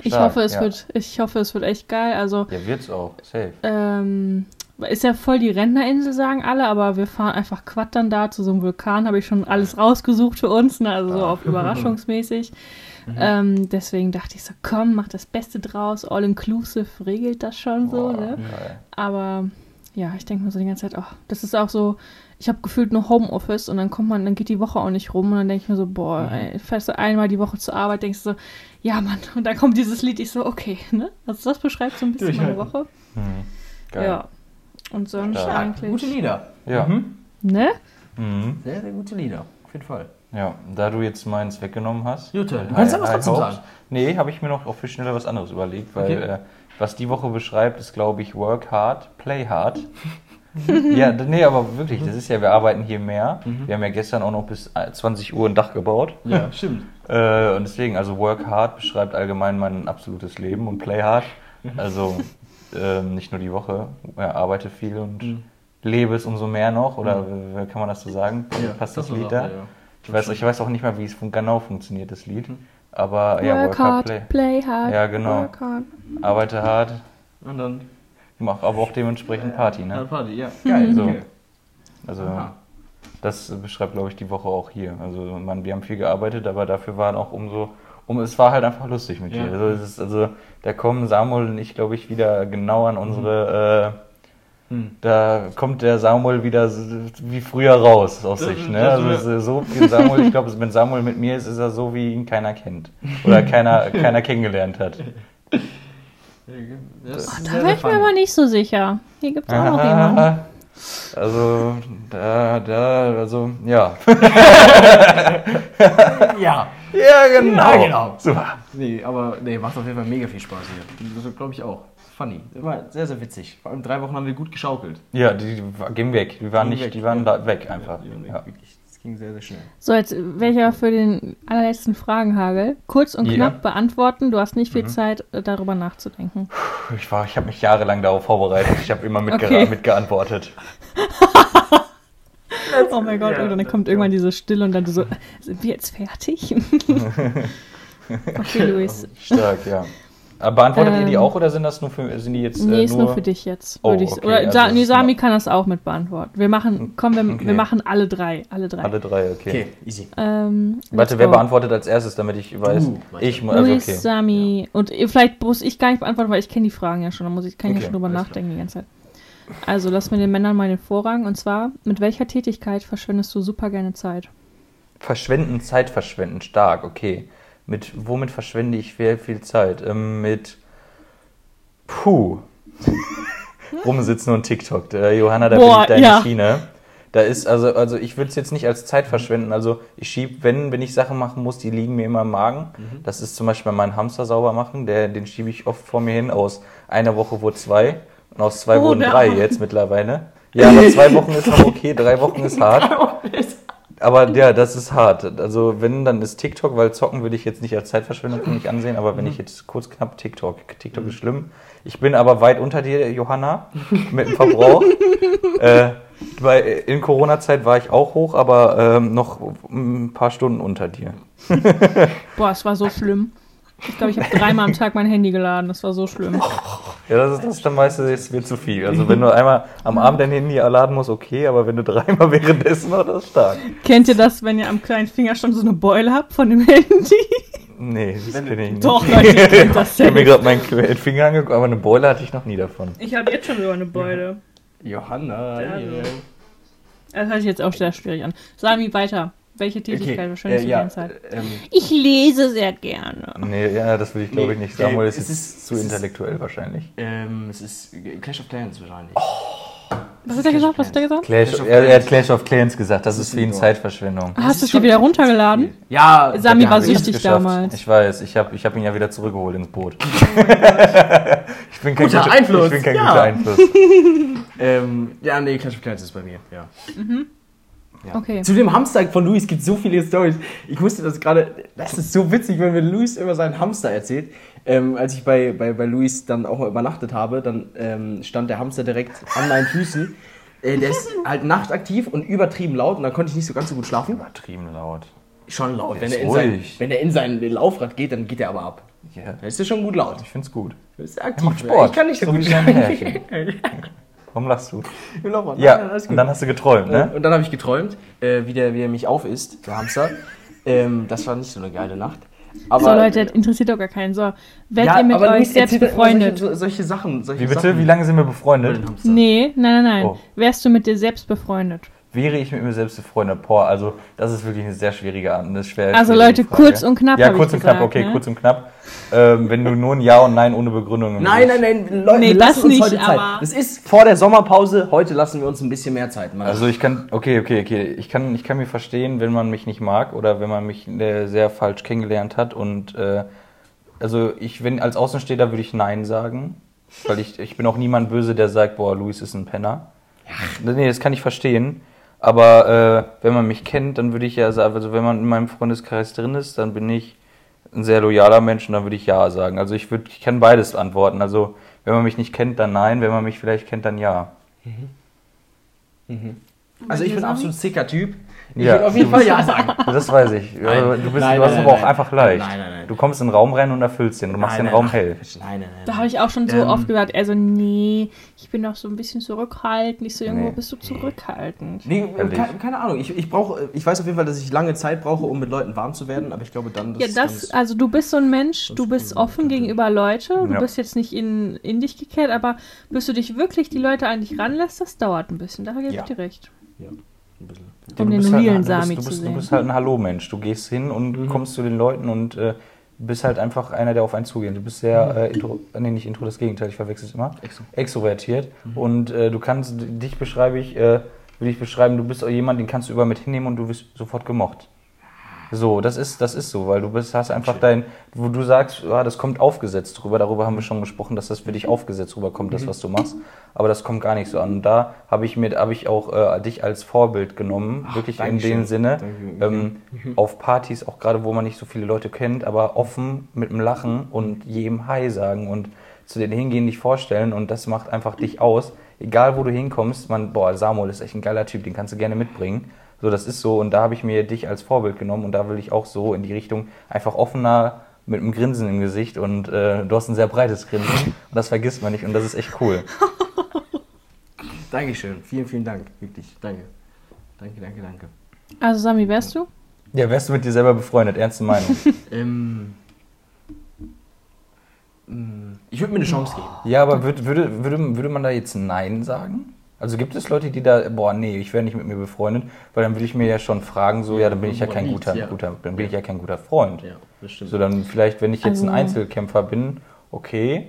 Ich Stark, hoffe, es ja. wird, ich hoffe, es wird echt geil. Also, Ja, wird's auch. Safe. ähm, ist ja voll die Rentnerinsel, sagen alle, aber wir fahren einfach quattern da zu so einem Vulkan. Habe ich schon alles rausgesucht für uns, ne? also so auf überraschungsmäßig. Mhm. Ähm, deswegen dachte ich so, komm, mach das Beste draus. All inclusive regelt das schon so, Boah, ne? geil. Aber ja, ich denke mir so die ganze Zeit, ach, das ist auch so, ich habe gefühlt nur Homeoffice und dann kommt man, dann geht die Woche auch nicht rum und dann denke ich mir so, boah, Mhm. ey, fährst du einmal die Woche zur Arbeit, denkst du so, ja Mann, und dann kommt dieses Lied, ich so, okay, ne? Also das beschreibt so ein bisschen meine. Woche. Hm. Geil. Ja. Und sonst Stark. eigentlich. Gute Lieder. Ja. Mhm. Ne? Mhm. Sehr, sehr gute Lieder. Auf jeden Fall. Ja, da du jetzt meins weggenommen hast. Jute, du kannst ja was dazu sagen. Nee, habe ich mir noch für schneller was anderes überlegt, weil Okay. äh, was die Woche beschreibt, ist glaube ich Work hard, play hard. ja, nee, aber wirklich, das ist ja, wir arbeiten hier mehr. Mhm. Wir haben ja gestern auch noch bis äh, 20 Uhr ein Dach gebaut. Ja, stimmt. Äh, und deswegen, also Work hard beschreibt allgemein mein absolutes Leben und Play hard. Mhm. Also ähm, nicht nur die Woche, ja, arbeite viel und Mhm. lebe es umso mehr noch. Oder wie kann man das so sagen? Passt das, war Lied da? ja. Ich weiß, ich weiß auch nicht mehr, wie es genau funktioniert, das Lied. Aber ja, Work Work hard, hard, Play. play hard. Ja, genau. Work hard. Arbeite hart, Und dann mach aber auch dementsprechend Party, ne? Party, ja. Geil. So. Okay. Also Aha. das beschreibt, glaube ich, die Woche auch hier. Also man, wir haben viel gearbeitet, aber dafür waren auch umso, um, es war halt einfach lustig mit Ja. dir. Also, es ist, also da kommen Samuel und ich, glaube ich, wieder genau an unsere, äh, Hm. da kommt der Samuel wieder wie früher raus aus Das- sich. Ne? das Also so wie Samuel, ich glaube, wenn Samuel mit mir ist, ist er so, wie ihn keiner kennt. Oder keiner, keiner kennengelernt hat. Das Da wäre ich mir aber nicht so sicher. Hier gibt es auch noch jemanden. Also, da, da, also, ja. Ja. Ja, genau. Ja, genau. Super. Nee, aber nee, macht auf jeden Fall mega viel Spaß hier. Das glaube ich auch. Funny. War sehr, sehr witzig. Vor allem drei Wochen haben wir gut geschaukelt. Ja, die, die gehen weg. Die waren Gingen nicht, weg, die waren ja. da weg einfach. Ja, ja. Das ging sehr, sehr schnell. So, jetzt werde ich aber für den allerletzten Fragenhagel kurz und Ja. knapp beantworten. Du hast nicht viel Mhm. Zeit, äh, darüber nachzudenken. Ich, war- ich habe mich jahrelang darauf vorbereitet. Ich habe immer mitge Okay. mitgeantwortet. Oh mein Gott, Ja, und dann kommt irgendwann diese Stille und dann du so, sind wir jetzt fertig? okay, Luis. Stark, ja. Aber beantwortet ihr die Ähm, auch oder sind das nur für, sind die jetzt Nee, äh, ist nur für dich jetzt. Oh, würde ich, okay, oder also Sa nee, Sami kann das auch mit beantworten. Wir machen, komm, wir, Okay. wir machen alle drei. Alle drei. Alle drei, okay. Okay, easy. Ähm, let's Warte, wer go. beantwortet als erstes, damit ich weiß? Warte. ich mu- also Luis, okay. Sami und ihr- vielleicht muss ich gar nicht beantworten, weil ich kenne die Fragen ja schon. Da muss ich, kann ich Okay, ja schon drüber alles klar. nachdenken die ganze Zeit. Also lass mir den Männern mal den Vorrang. Und zwar, mit welcher Tätigkeit verschwendest du super gerne Zeit? Verschwenden, Zeit verschwenden, stark, okay. Mit womit verschwende ich viel, viel Zeit? Ähm, mit Puh. Rumsitzen und TikTok. Äh, Johanna, da Boah, bin ich deine ja. Schiene. Da ist, also, also ich würde es jetzt nicht als Zeit verschwenden. Also ich schiebe, wenn, wenn ich Sachen machen muss, die liegen mir immer im Magen. Das ist zum Beispiel meinen Hamster sauber machen. Der, den schiebe ich oft vor mir hin. Aus einer Woche wurde zwei. Und aus zwei Oh, wurden drei Arme. jetzt mittlerweile. Ja, aber zwei Wochen ist noch okay, drei Wochen ist hart. Aber ja, das ist hart. Also wenn, dann ist TikTok, weil zocken würde ich jetzt nicht als Zeitverschwendung für mich ansehen, aber wenn ich jetzt kurz knapp TikTok, TikTok ist schlimm. Ich bin aber weit unter dir, Johanna, mit dem Verbrauch. äh, bei, in Corona-Zeit war ich auch hoch, aber ähm, noch ein paar Stunden unter dir. Boah, es war so schlimm. Ich glaube, ich habe dreimal am Tag mein Handy geladen. Das war so schlimm. Ja, das ist das dann weißt du, es wird zu viel. Also wenn du einmal am Abend dein Handy laden musst, okay, aber wenn du dreimal währenddessen noch, das stark. Kennt ihr das, wenn ihr am kleinen Finger schon so eine Beule habt von dem Handy? Nee, das kenne ich nicht. Doch, Leute, ihr kennt das Ich habe mir gerade meinen Finger angeguckt, aber eine Beule hatte ich noch nie davon. Ich habe jetzt schon so eine Beule. Johanna. Ja, yeah. Das hört sich jetzt auch sehr schwierig an. Sami, weiter. Welche Tätigkeit Okay, äh, du ja, deine Zeit? ähm, Ich lese sehr gerne. Nee, ja, das will ich glaube ich Nee, nicht. Samuel äh, ist es ist- zu es ist- intellektuell wahrscheinlich. ähm, es ist Clash of Clans wahrscheinlich. Was hat er gesagt? Was hat er gesagt? Clash, Clash of er, er hat. Clash of Clans gesagt, das, Das ist ist für ihn super. Zeitverschwendung. Hast ist du es dir schon- wieder runtergeladen? Ja, Sami ja, war ich Ich süchtig damals. Ich weiß, ich habe ich hab ihn ja wieder zurückgeholt ins Boot. ich bin kein Guter guter, Einfluss, Ich bin kein ja. guter Einfluss. Ähm, ja, nee, Clash of Clans ist bei mir, ja. Ja. Okay. Zu dem Hamster von Luis gibt es so viele Stories. Ich musste das gerade, das ist so witzig, wenn mir Luis über seinen Hamster erzählt. Ähm, als ich bei, bei, bei Luis dann auch mal übernachtet habe, dann ähm, stand der Hamster direkt an meinen Füßen. Äh, der ist halt nachtaktiv und übertrieben laut und dann konnte ich nicht so ganz so gut schlafen. Übertrieben laut. Schon laut. Der Wenn ist er, in sein, wenn er in sein Laufrad geht, dann geht er aber ab. Ja, Dann ist er schon gut laut. ich find's gut. Das ist aktiv. macht Sport. Ich kann nicht so, So gut schlafen. Warum lachst du? Im Laufrad. Ja, alles gut. und dann hast du geträumt, ne? Und dann habe ich geträumt, äh, wie, der, wie er mich aufisst, der Hamster. Ähm, das war nicht so eine geile Nacht. Aber, so, Leute, das interessiert doch gar keinen. So, werdet ja, ihr mit euch selbst befreundet? Solche, so- solche Sachen. Solche Wie bitte? Sachen. Wie lange sind wir befreundet? Nee, nein, nein, nein. Oh. Wärst du mit dir selbst befreundet? Wäre ich mit mir selbst befreundet? Boah, also das ist wirklich eine sehr schwierige, eine schwer, Also, schwierige Leute, Frage. kurz und knapp Ja, kurz und knapp, gesagt, okay, ne? kurz und knapp. Ähm, wenn du nur ein Ja und Nein ohne Begründung Nein, nein, nein, Leute, Nee, lassen das uns nicht, heute Zeit. aber- Es ist vor der Sommerpause, heute lassen wir uns ein bisschen mehr Zeit. Mann. Also ich kann, okay, okay, okay. Ich kann, ich kann mir verstehen, wenn man mich nicht mag oder wenn man mich äh, sehr falsch kennengelernt hat. Und äh, also ich, wenn als Außenstehender würde ich Nein sagen. Weil ich, ich bin auch niemand böse, der sagt, boah, Luis ist ein Penner. Nee, das kann ich verstehen. Aber äh, wenn man mich kennt, dann würde ich ja sagen, also wenn man in meinem Freundeskreis drin ist, dann bin ich ein sehr loyaler Mensch und dann würde ich Ja sagen. Also ich würde, ich kann beides antworten. Also wenn man mich nicht kennt, dann Nein. Wenn man mich vielleicht kennt, dann Ja. Also ich bin absolut sicker Typ. Ich Ja. würde auf jeden Fall Ja sagen. Das weiß ich. Nein. Du, bist, Nein, du hast nein, aber auch nein. einfach leicht. Nein, nein, nein. Du kommst in den Raum rein und erfüllst den. Du machst Nein, den Raum ach, hell. Nein, nein, nein. Da habe ich auch schon so Ähm. oft gesagt, also nee, ich bin doch so ein bisschen zurückhaltend. Ich so, irgendwo Nee. bist du zurückhaltend. Nee, keine, keine Ahnung. Ich, ich, brauch, ich weiß auf jeden Fall, dass ich lange Zeit brauche, um mit Leuten warm zu werden, aber ich glaube dann, Ja, dass das, also du bist so ein Mensch, du das bist offen gegenüber Leute, du Ja. bist jetzt nicht in, in dich gekehrt, aber bis du dich wirklich die Leute an dich ranlässt, das dauert ein bisschen. Da gebe Ja. ich dir recht. Ja, ein bisschen. Um Du den bist halt realen ein- du bist- Sami du zu sehen. Du bist halt ein Hallo-Mensch. Du gehst hin und Mhm. kommst zu den Leuten und äh, bist halt einfach einer, der auf einen zugeht. Du bist sehr, äh, intro, äh, nee, nicht intro, das Gegenteil, ich verwechsel es immer. Exo. Extrovertiert. Mhm. Und äh, du kannst, dich beschreibe ich, äh, will ich beschreiben, du bist auch jemand, den kannst du überall mit hinnehmen und du wirst sofort gemocht. So, das ist, das ist so, weil du bist, hast einfach dein, wo du sagst, ja, das kommt aufgesetzt drüber, darüber haben wir schon gesprochen, dass das für dich aufgesetzt rüberkommt, das, was du machst, aber das kommt gar nicht so an. Und da habe ich mir, habe ich auch äh, dich als Vorbild genommen, Ach, wirklich in dem Sinne, ähm, auf Partys, auch gerade wo man nicht so viele Leute kennt, aber offen mit dem Lachen und jedem Hi sagen und zu denen hingehen, dich vorstellen und das macht einfach dich aus. Egal wo du hinkommst, man, boah, Samuel ist echt ein geiler Typ, den kannst du gerne mitbringen. So, das ist so und da habe ich mir dich als Vorbild genommen und da will ich auch so in die Richtung einfach offener mit einem Grinsen im Gesicht und äh, du hast ein sehr breites Grinsen und das vergisst man nicht und das ist echt cool. Dankeschön. Vielen, vielen Dank. Wirklich. Danke. Danke, danke, danke. Also Sami, wärst du? Ja, wärst du mit dir selber befreundet, ernste Meinung. Ähm, mh, ich würde mir eine Chance geben. Ja, aber würd, würde, würde, würde man da jetzt Nein sagen? Also gibt es Leute, die da, boah, nee, ich wäre nicht mit mir befreundet, weil dann würde ich mir ja schon fragen, so, ja, dann bin ich ja kein guter, Ja. guter, dann bin ich ja kein guter Freund. Ja, das stimmt. So, dann vielleicht, wenn ich jetzt ein Also- Einzelkämpfer bin, okay,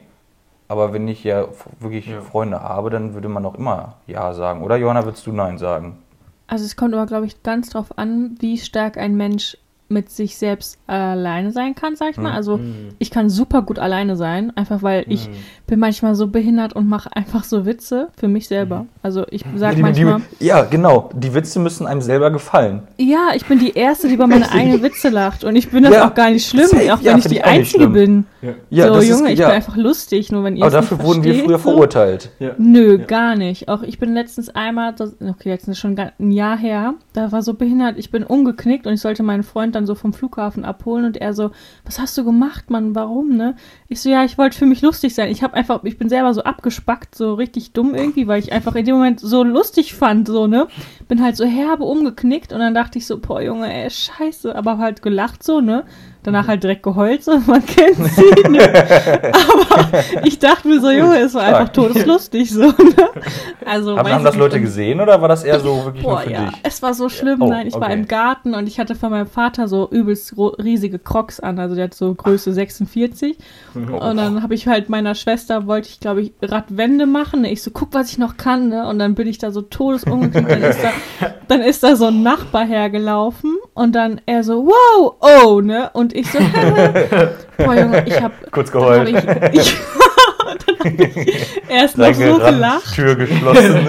aber wenn ich ja wirklich Ja. Freunde habe, dann würde man auch immer Ja sagen. Oder Johanna, würdest du Nein sagen? Also es kommt aber, glaube ich, ganz drauf an, wie stark ein Mensch mit sich selbst alleine sein kann, sag ich mal. Mhm. Also Mhm. ich kann super gut alleine sein, einfach weil ich Mhm. bin manchmal so behindert und mache einfach so Witze für mich selber. Also ich sag die, manchmal, die, ja, genau. Die Witze müssen einem selber gefallen. ja, ich bin die Erste, die über meine eigenen Witze lacht und ich bin das Ja, auch gar nicht schlimm, safe. auch wenn Ja, ich die Einzige bin. Ja, so, das Junge, ist, ich ja. bin einfach lustig, nur wenn ihr Aber es dafür nicht wurden wir früher so. verurteilt. Ja. Nö, Ja. gar nicht. Auch ich bin letztens einmal, das, okay, jetzt ist schon ein Jahr her, da war so behindert, ich bin umgeknickt und ich sollte meinen Freund dann so vom Flughafen abholen und er so, was hast du gemacht, Mann, warum, ne? Ich so, ja, ich wollte für mich lustig sein. Ich habe einfach, ich bin selber so abgespackt, so richtig dumm irgendwie, weil ich einfach in dem Moment so lustig fand, so, ne? Bin halt so herbe umgeknickt und dann dachte ich so, boah, Junge, ey, scheiße, aber halt gelacht so, ne? Danach halt direkt geheult, so, man kennt sie, ne? Aber ich dachte mir so, Junge, es war einfach todeslustig, so, ne? Also, Haben, haben das Leute nicht. gesehen oder war das eher so wirklich nur Boah, für ja, dich? es war so schlimm. Oh, Nein, ich war okay. im Garten und ich hatte von meinem Vater so übelst riesige Crocs an. Also der hat so Größe 46. Und dann habe ich halt meiner Schwester, wollte ich glaube ich Radwände machen. Ich so, guck, was ich noch kann. Ne? Und dann bin ich da so todesungeknickt. Dann ist da, dann ist da so ein Nachbar hergelaufen und dann er so, wow, oh, ne? Und ich so, boah Junge, ich habe Kurz dann hab geheult. ich, ich, dann hab ich erst noch so gelacht. Tür geschlossen.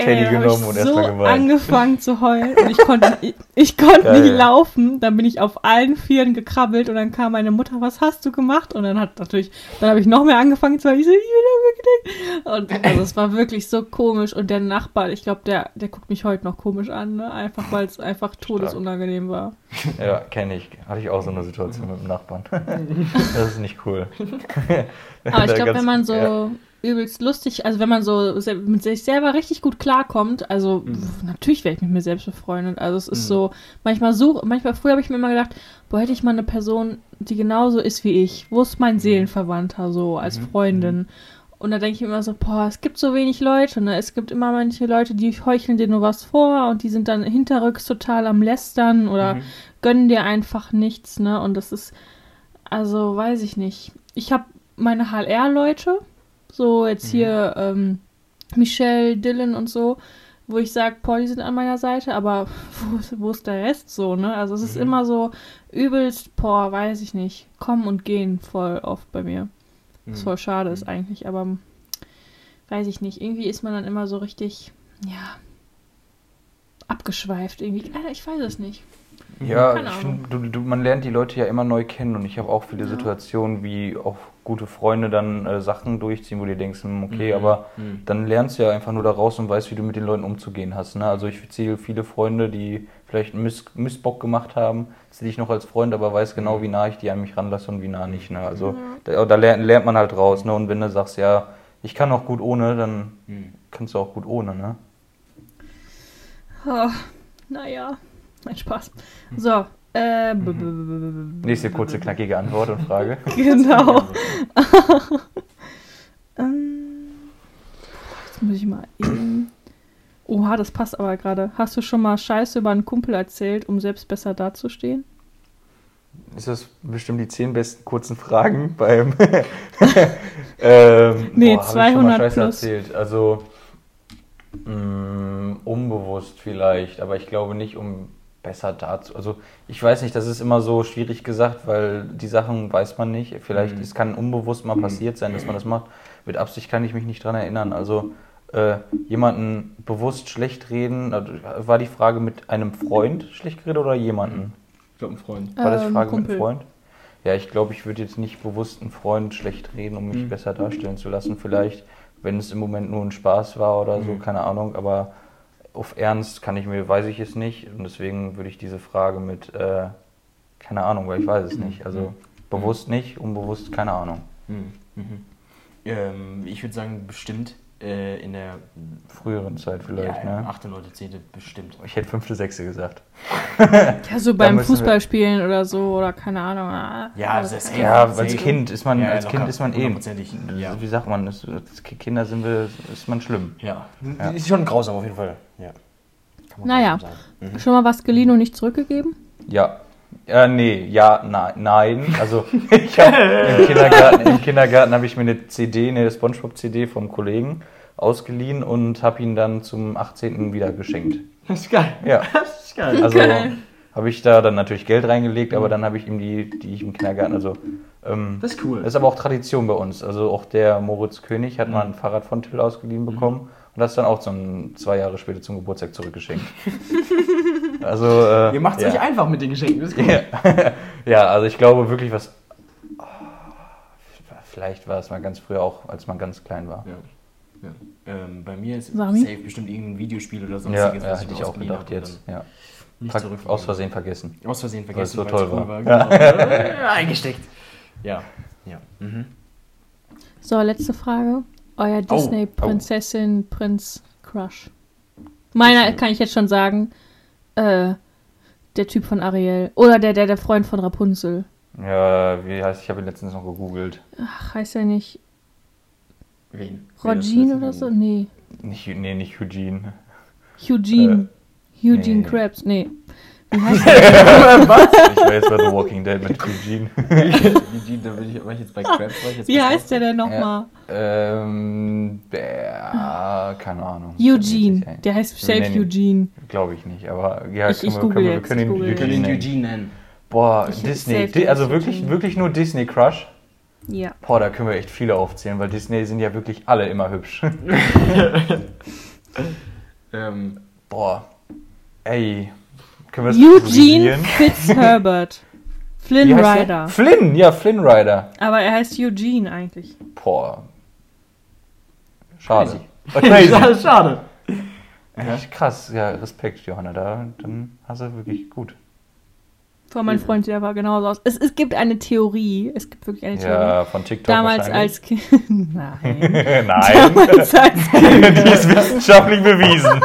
Teddy Ey, genommen ich und so erstmal geweint. angefangen zu heulen und ich konnte, ich, ich konnte Geil. nicht laufen. Dann bin ich auf allen Vieren gekrabbelt und dann kam meine Mutter, was hast du gemacht? Und dann hat natürlich, dann habe ich noch mehr angefangen zu heulen. Ich so, ich bin. Und also es war wirklich so komisch. Und der Nachbar, ich glaube, der, der guckt mich heute noch komisch an, ne? Einfach weil es einfach todesunangenehm war. Ja, kenne ich. Hatte ich auch so eine Situation mit dem Nachbarn. das ist nicht cool. Aber ich glaube, wenn man so ja. Übelst lustig. Also wenn man so mit sich selber richtig gut klarkommt, also pf, natürlich wäre ich mit mir selbst befreundet. Also es ist Mhm. so, manchmal so, manchmal früher habe ich mir immer gedacht, boah, hätte ich mal eine Person, die genauso ist wie ich. Wo ist mein Seelenverwandter so als Mhm. Freundin? Und da denke ich immer so, boah, es gibt so wenig Leute, ne? Es gibt immer manche Leute, die heucheln dir nur was vor und die sind dann hinterrücks total am Lästern oder Mhm. gönnen dir einfach nichts, ne? Und das ist, also weiß ich nicht. Ich habe meine HLR-Leute, so jetzt Mhm. hier ähm, Michelle, Dylan und so, wo ich sage, die sind an meiner Seite, aber wo ist, wo ist der Rest so, ne? Also es ist Mhm. immer so übelst, boah, weiß ich nicht, kommen und gehen voll oft bei mir. Was Mhm. voll schade ist eigentlich, aber weiß ich nicht. Irgendwie ist man dann immer so richtig, ja, abgeschweift irgendwie. Äh, Ich weiß es nicht. Ja, ich find, du, du, man lernt die Leute ja immer neu kennen und ich habe auch viele Ja. Situationen, wie auch gute Freunde dann äh, Sachen durchziehen, wo du denkst, hm, okay, Mhm. aber Mhm. dann lernst du ja einfach nur daraus und weißt, wie du mit den Leuten umzugehen hast. Ne? Also ich zähle viele Freunde, die vielleicht einen Miss Missbock gemacht haben, zähle ich noch als Freund, aber weiß genau, wie nah ich die an mich ranlasse und wie nah nicht. Ne? Also da, da lernt, lernt man halt raus. Ne? Und wenn du sagst, ja, ich kann auch gut ohne, dann Mhm. kannst du auch gut ohne. Ne? Oh, naja, mein Spaß. So, äh, b- b- b- b- b- Nächste kurze, knackige Antwort und Frage. Genau. Ähm, jetzt muss ich mal eben. Oha, das passt aber gerade. Hast du schon mal Scheiße über einen Kumpel erzählt, um selbst besser dazustehen? Ist das bestimmt die zehn besten kurzen Fragen beim. ähm, Nee, hab ich schon mal 200 Scheiße plus. erzählt. Also mh, unbewusst vielleicht, aber ich glaube nicht, um besser dazu. Also ich weiß nicht, das ist immer so schwierig gesagt, weil die Sachen weiß man nicht. Vielleicht Mhm. es kann unbewusst mal passiert sein, dass man das macht. Mit Absicht kann ich mich nicht dran erinnern. Also äh, jemanden bewusst schlecht reden, war die Frage mit einem Freund schlecht geredet oder jemanden? Ich glaube, ein Freund. War das die Ähm, Frage mit Kumpel. einem Freund? Ja, ich glaube, ich würde jetzt nicht bewusst einen Freund schlecht reden, um mich Mhm. besser darstellen zu lassen. Vielleicht, wenn es im Moment nur ein Spaß war oder so, Mhm. keine Ahnung. Aber auf Ernst kann ich mir, weiß ich es nicht. Und deswegen würde ich diese Frage mit, äh, keine Ahnung, weil ich weiß es nicht. Also Mhm. bewusst nicht, unbewusst, keine Ahnung. Mhm. Mhm. Ähm, ich würde sagen, bestimmt äh, in der Früheren Zeit vielleicht, ja, ne? 8., 9., 10. bestimmt. Ich hätte fünfte, sechste gesagt. Ja, so beim Fußballspielen oder so oder keine Ahnung. ah, Ja, also das ist Ja, safe. als Kind ist man, Ja, als locker. Kind ist man eh. Hundertprozentig, ja. Wie sagt man, als Kinder sind wir, ist man schlimm. Ja. Ja. Ist schon grausam auf jeden Fall. Ja. Kann man Naja. Mhm. Schon mal was geliehen und nicht zurückgegeben? Ja. Äh, nee, ja, nein, nein. Also ich hab, im Kindergarten, im Kindergarten habe ich mir eine CD, eine SpongeBob-CD vom Kollegen ausgeliehen und habe ihn dann zum 18. wieder geschenkt. Das ist geil. Ja, Das ist geil. also habe ich da dann natürlich Geld reingelegt, aber dann habe ich ihm die, die ich im Kindergarten, also ähm, Das ist cool. das ist aber auch Tradition bei uns. Also auch der Moritz König hat mal ein Fahrrad von Till ausgeliehen bekommen und das dann auch zum, zwei Jahre später zum Geburtstag zurückgeschenkt. also äh, Ihr macht es ja. euch einfach mit den Geschenken. Das ist cool. Ja. ja, also ich glaube wirklich, was. Oh, vielleicht war es mal ganz früher auch, als man ganz klein war. Ja. Ja. Ähm, bei mir ist Sami? safe bestimmt irgendein Videospiel oder Ja, sonstiges, ja was hätte ich auch gedacht jetzt. Ja. Aus Versehen vergessen. Aus Versehen Weil es vergessen, so toll cool war. Genau. Ja, Eingesteckt. Ja. Ja. Mhm. So, letzte Frage. Euer Oh. Disney-Prinzessin, Prinz Crush. Meiner kann ich jetzt schon sagen, äh, der Typ von Ariel. Oder der, der, der Freund von Rapunzel. Ja, wie heißt, ich habe ihn letztens noch gegoogelt. Ach, heißt er nicht Wen? Regine oder so? Nee. Nicht, nee, nicht Eugene. Eugene. Eugene Äh, nee. Krabs. Nee. Wie heißt er? ich war jetzt bei The Walking Dead mit Eugene. Eugene, da bin ich, war ich jetzt bei Krabs, war ich jetzt Wie bei heißt der denn nochmal? ähm, der, keine Ahnung. Eugene. Der heißt nee. Eugene. Glaube ich nicht, aber ja, Ich- können ich wir, google können wir, können ihn Wir können ihn. Eugene nennen. Boah, Ich- Disney. Di also wirklich, Eugene. wirklich nur Disney Crush. Ja. Boah, da können wir echt viele aufzählen, weil Disney sind ja wirklich alle immer hübsch. Ähm, Boah. Ey. Können wir das Eugene? Fitzherbert. Flynn? Rider. Flynn, ja, Flynn Rider. Aber er heißt Eugene eigentlich. Boah. Schade. Crazy. Crazy. Schade. Echt krass, ja, Respekt, Johanna, da, dann hast du wirklich gut. Von meinem Freund, der war genauso aus. Es, es gibt eine Theorie. Es gibt wirklich eine Theorie. Ja, von TikTok Damals als Kind. Nein. Nein, Damals als, die ist wissenschaftlich bewiesen.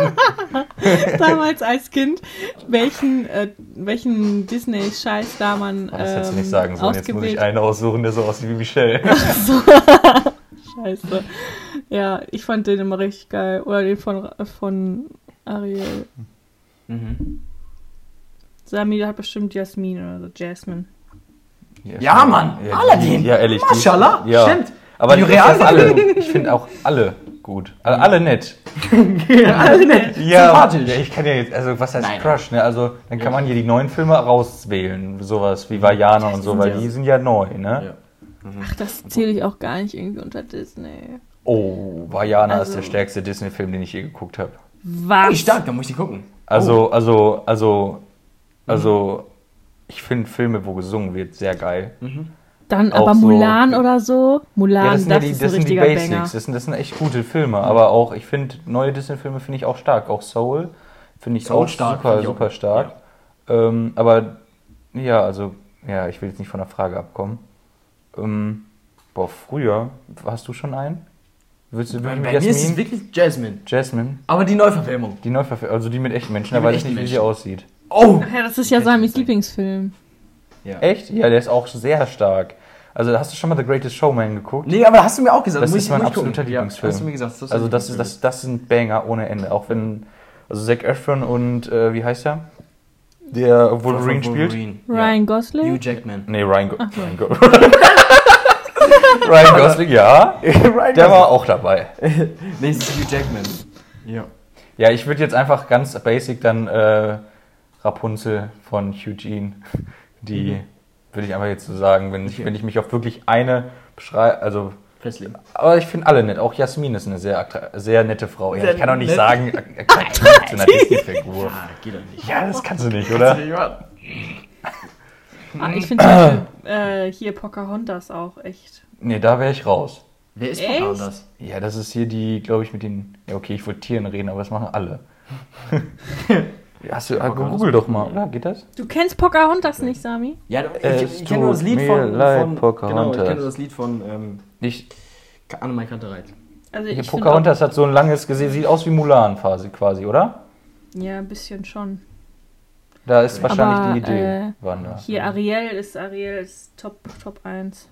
damals als Kind, welchen, äh, welchen Disney-Scheiß da man. Oh, das hättest du ähm, nicht sagen sollen. Jetzt muss ich einen aussuchen, der so aussieht wie Michelle. Scheiße. Ja, ich fand den immer richtig geil. Oder den von, von Ariel. Mhm. Sami hat bestimmt Jasmin oder so. Jasmine. Ja, Mann, die- Aladdin. Ja, ehrlich. Mashallah, ja. stimmt. Aber Die real- alle. Ich finde auch alle gut. Alle, alle nett. Alle nett. Ja, Sympathisch. ja, ich kann ja jetzt, also was heißt Nein. Crush, ne? Also dann kann man hier die neuen Filme rauswählen, sowas wie Vajana und so, weil ja- die sind ja neu, ne? Ja. Ach, das zähle ich auch gar nicht irgendwie unter Disney. Oh, Vajana Also- ist der stärkste Disney-Film, den ich je geguckt habe. Was? Wie stark, da muss ich die gucken. Also, also, also, also, ich finde Filme, wo gesungen wird, sehr geil. Dann auch aber so- Mulan oder so. Mulan, Ja, das, das sind ja die, ist das sind die Basics. Banger. Das sind, das sind echt gute Filme. Aber auch, ich finde, neue Disney-Filme finde ich auch stark. Auch Soul finde ich Soul auch stark, super, ich auch. super stark. Ähm, aber ja, also, ja, ich will jetzt nicht von der Frage abkommen. Ähm, boah, früher, hast du schon einen? Willst du Bei mit mir ist es Jasmin? wirklich Jasmine. Jasmine? Aber die Neuverfilmung. Die Neuverfilmung, also die mit echten Menschen, Die da weiß ich nicht, wie sie aussieht. Oh! Ja, das ist ja Samis Lieblingsfilm. Ja. Echt? Ja, der ist auch sehr stark. Also hast du schon mal The Greatest Showman geguckt? Nee, aber hast du mir auch gesagt. Das muss ist ich- mein muss ich gucken. absoluter Ja, Lieblingsfilm. hast du mir gesagt. Das Also das ist das, das sind Banger ohne Ende. Auch wenn, also Zac Efron und, äh, wie heißt er? Der Wolverine spielt? Ryan Hugh Gosling? Jackman. Nee, Ryan, Go. Ryan, Go Ryan Gosling, ja. Ryan Der war auch dabei. Nee, es ist Hugh Jackman. Ja. Ja, ich würde jetzt einfach ganz basic dann äh, Rapunzel von Eugene, die würde ich einfach jetzt so sagen, wenn ich, wenn ich mich auf wirklich eine beschreibe, also Festlegen. Aber ich finde alle nett. Auch Jasmin ist eine sehr, sehr nette Frau. Ja, ich kann doch nicht nett. sagen, attraktiv zu einer Disney-Figur. Geht doch nicht. Ja, das kannst du nicht, oder? Ah, ich finde zum Beispiel, äh, hier Pocahontas auch echt. Nee, da wäre ich raus. Wer ist Echt? Pocahontas? Ja, das ist hier die, glaube ich, mit den. Ja, okay, ich wollte Tieren reden, aber das machen alle. Hast du, ah, google doch mal, oder? Geht das? Du kennst Pocahontas nicht, Sami? Ja, ich, Es ich, ich kenne nur das Lied von, leid, von Pocahontas. Genau, ich kenne nur das Lied von ähm, Ich, Annemai Kantereit. Also hier, ich Pocahontas hat so ein langes Gesicht, sieht aus wie Mulan quasi, quasi, oder? Ja, ein bisschen schon. Da ist wahrscheinlich Aber, die Idee. äh, Wanda. Hier Ariel ist Ariel ist Top Top 1.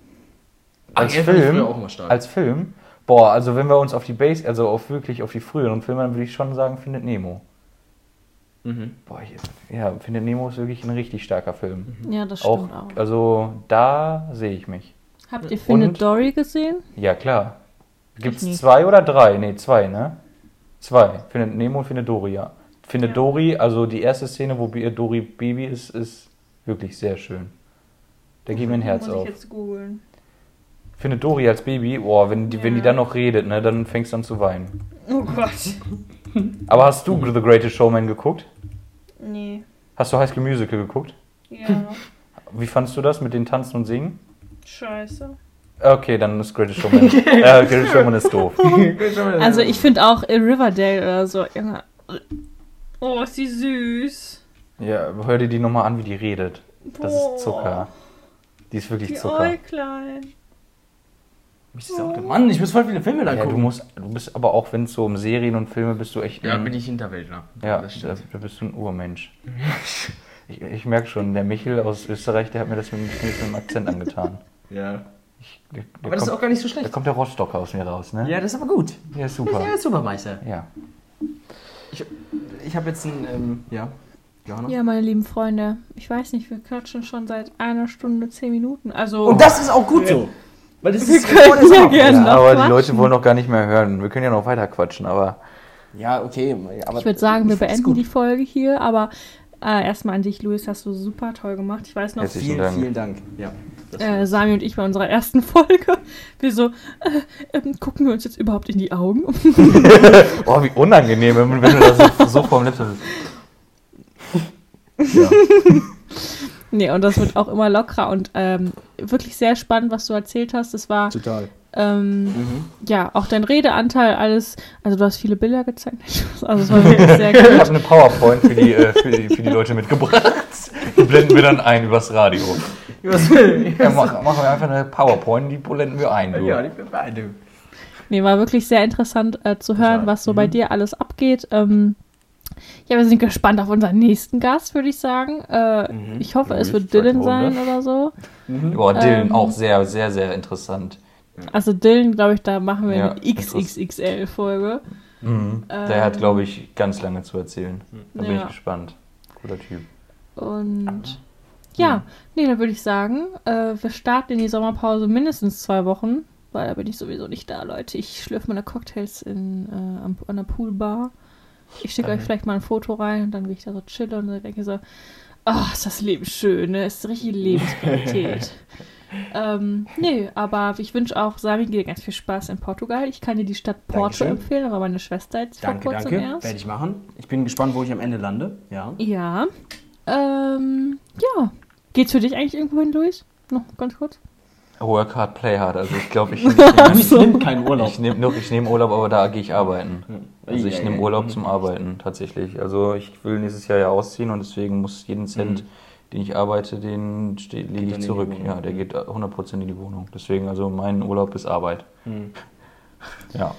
Als Ariel Film, auch immer stark. als Film, boah, also wenn wir uns auf die Base, also auf wirklich auf die früheren Filme, dann würde ich schon sagen, findet Nemo. Mhm. Boah, ich, ja, findet Nemo ist wirklich ein richtig starker Film. Ja, das Auch, stimmt auch. also da sehe ich mich. Habt ihr Findet Und- Dory gesehen? Ja, klar. Gibt es zwei oder drei? Nee, zwei, ne? Zwei. Findet Nemo und Findet Dory, ja. Findet Ja. Dory, also die erste Szene, wo Bi- Dory Baby ist, ist wirklich sehr schön. Da geht mir ein Herz Muss auf. ich jetzt googeln. Findet Dory als Baby, boah, wenn die, wenn die Ja. dann noch redet, ne, dann fängst du an zu weinen. Oh Gott. Aber hast du The Greatest Showman geguckt? Nee. Hast du High School Musical geguckt? Ja. Wie fandst du das mit den Tanzen und Singen? Scheiße. Okay, dann ist Greatest Showman. äh, Greatest Showman ist doof. Also ich finde auch äh, Riverdale oder so. Oh, ist die süß. Ja, hör dir die nochmal an, wie die redet. Das Boah. ist Zucker. Die ist wirklich Die Zucker. Äuglein. Mich ist auch Mann, ich muss voll viele Filme da Ja, du gucken. musst, du bist aber auch, wenn es so um Serien und Filme bist du echt ja, ein, bin ich Hinterwäldler. ja, das da, stimmt. da bist du ein Urmensch. ich ich merke schon, der Michel aus Österreich, der hat mir das mit, mit einem Akzent angetan. Ja. Ich, der, der Aber das ist auch gar nicht so da schlecht. kommt der Rostocker aus mir raus, ne? Ja, das ist aber gut. Ja, super. Ja, Supermeister. Ja. Ich, ich habe jetzt ein, ähm, ja. Johanna? Ja, meine lieben Freunde. Ich weiß nicht, wir quatschen schon seit einer Stunde, zehn Minuten. Also. Und das ist auch gut so. Weil das Wir ist können ja gerne ja noch aber die. Leute wollen noch gar nicht mehr hören. Wir können ja noch weiter quatschen, aber Ja, okay. Aber ich würde sagen, wir beenden die Folge hier, aber äh, erstmal an dich, Luis, hast du super toll gemacht. Ich weiß noch, Herzlichen Vielen, Dank. vielen Dank. Ja. Äh, Sami und ich bei unserer ersten Folge, wir so, äh, ähm, gucken wir uns jetzt überhaupt in die Augen? oh, wie unangenehm, wenn wenn du das so, so vorm Laptop bist. ja. nee, und das wird auch immer lockerer und ähm, wirklich sehr spannend, was du erzählt hast. Das war, Total. ähm, Mhm. ja, auch dein Redeanteil, alles, also du hast viele Bilder gezeigt. Also es war wirklich sehr Ich gut. habe eine PowerPoint für die, äh, für, die, für die Leute mitgebracht. Die blenden wir dann ein übers Radio. Was- Ja, mach, machen wir einfach eine PowerPoint, die blenden wir ein. Du. ja, die bin bei du. Nee, war wirklich sehr interessant äh, zu hören, was so bei dir alles abgeht. Ähm, ja, wir sind gespannt auf unseren nächsten Gast, würde ich sagen. Äh, Mhm. Ich hoffe, es wird Dylan sein oder so. Boah, Dylan Ähm, auch sehr, sehr, sehr interessant. Also Dylan, glaube ich, da machen wir Ja, eine XXXL-Folge. Mhm. Der Ähm, hat, glaube ich, ganz lange zu erzählen. Da bin Ja. ich gespannt. Cooler Typ. Und ja, nee, dann würde ich sagen, äh, wir starten in die Sommerpause mindestens zwei Wochen, weil da bin ich sowieso nicht da, Leute. Ich schlürfe meine Cocktails in, äh, an der Poolbar. Ich schicke euch vielleicht mal ein Foto rein und dann will ich da so chillen und dann denke so, ach, ist das Leben schön, ne? Ist richtig Lebensqualität. ähm, nee, aber ich wünsche auch Sami dir ganz viel Spaß in Portugal. Ich kann dir die Stadt Porto Dankeschön. empfehlen, aber meine Schwester jetzt vor Danke, kurzem danke. erst. Werde ich machen. Ich bin gespannt, wo ich am Ende lande. Ja. Ja. Ähm, ja. Geht's für dich eigentlich irgendwo hin, Luis? Noch ganz kurz? Work hard, play hard. Also ich glaube, ich, ich, so. nimmt keinen Urlaub. ich nehme ich nehm Urlaub, aber da gehe ich arbeiten. Also ich nehme Urlaub ja. zum Arbeiten tatsächlich. Also ich will nächstes Jahr ja ausziehen und deswegen muss jeden Cent, den ich arbeite, den lege ich zurück. Ja, der geht 100% in die Wohnung. Deswegen also mein Urlaub ist Arbeit. Hm. Ja.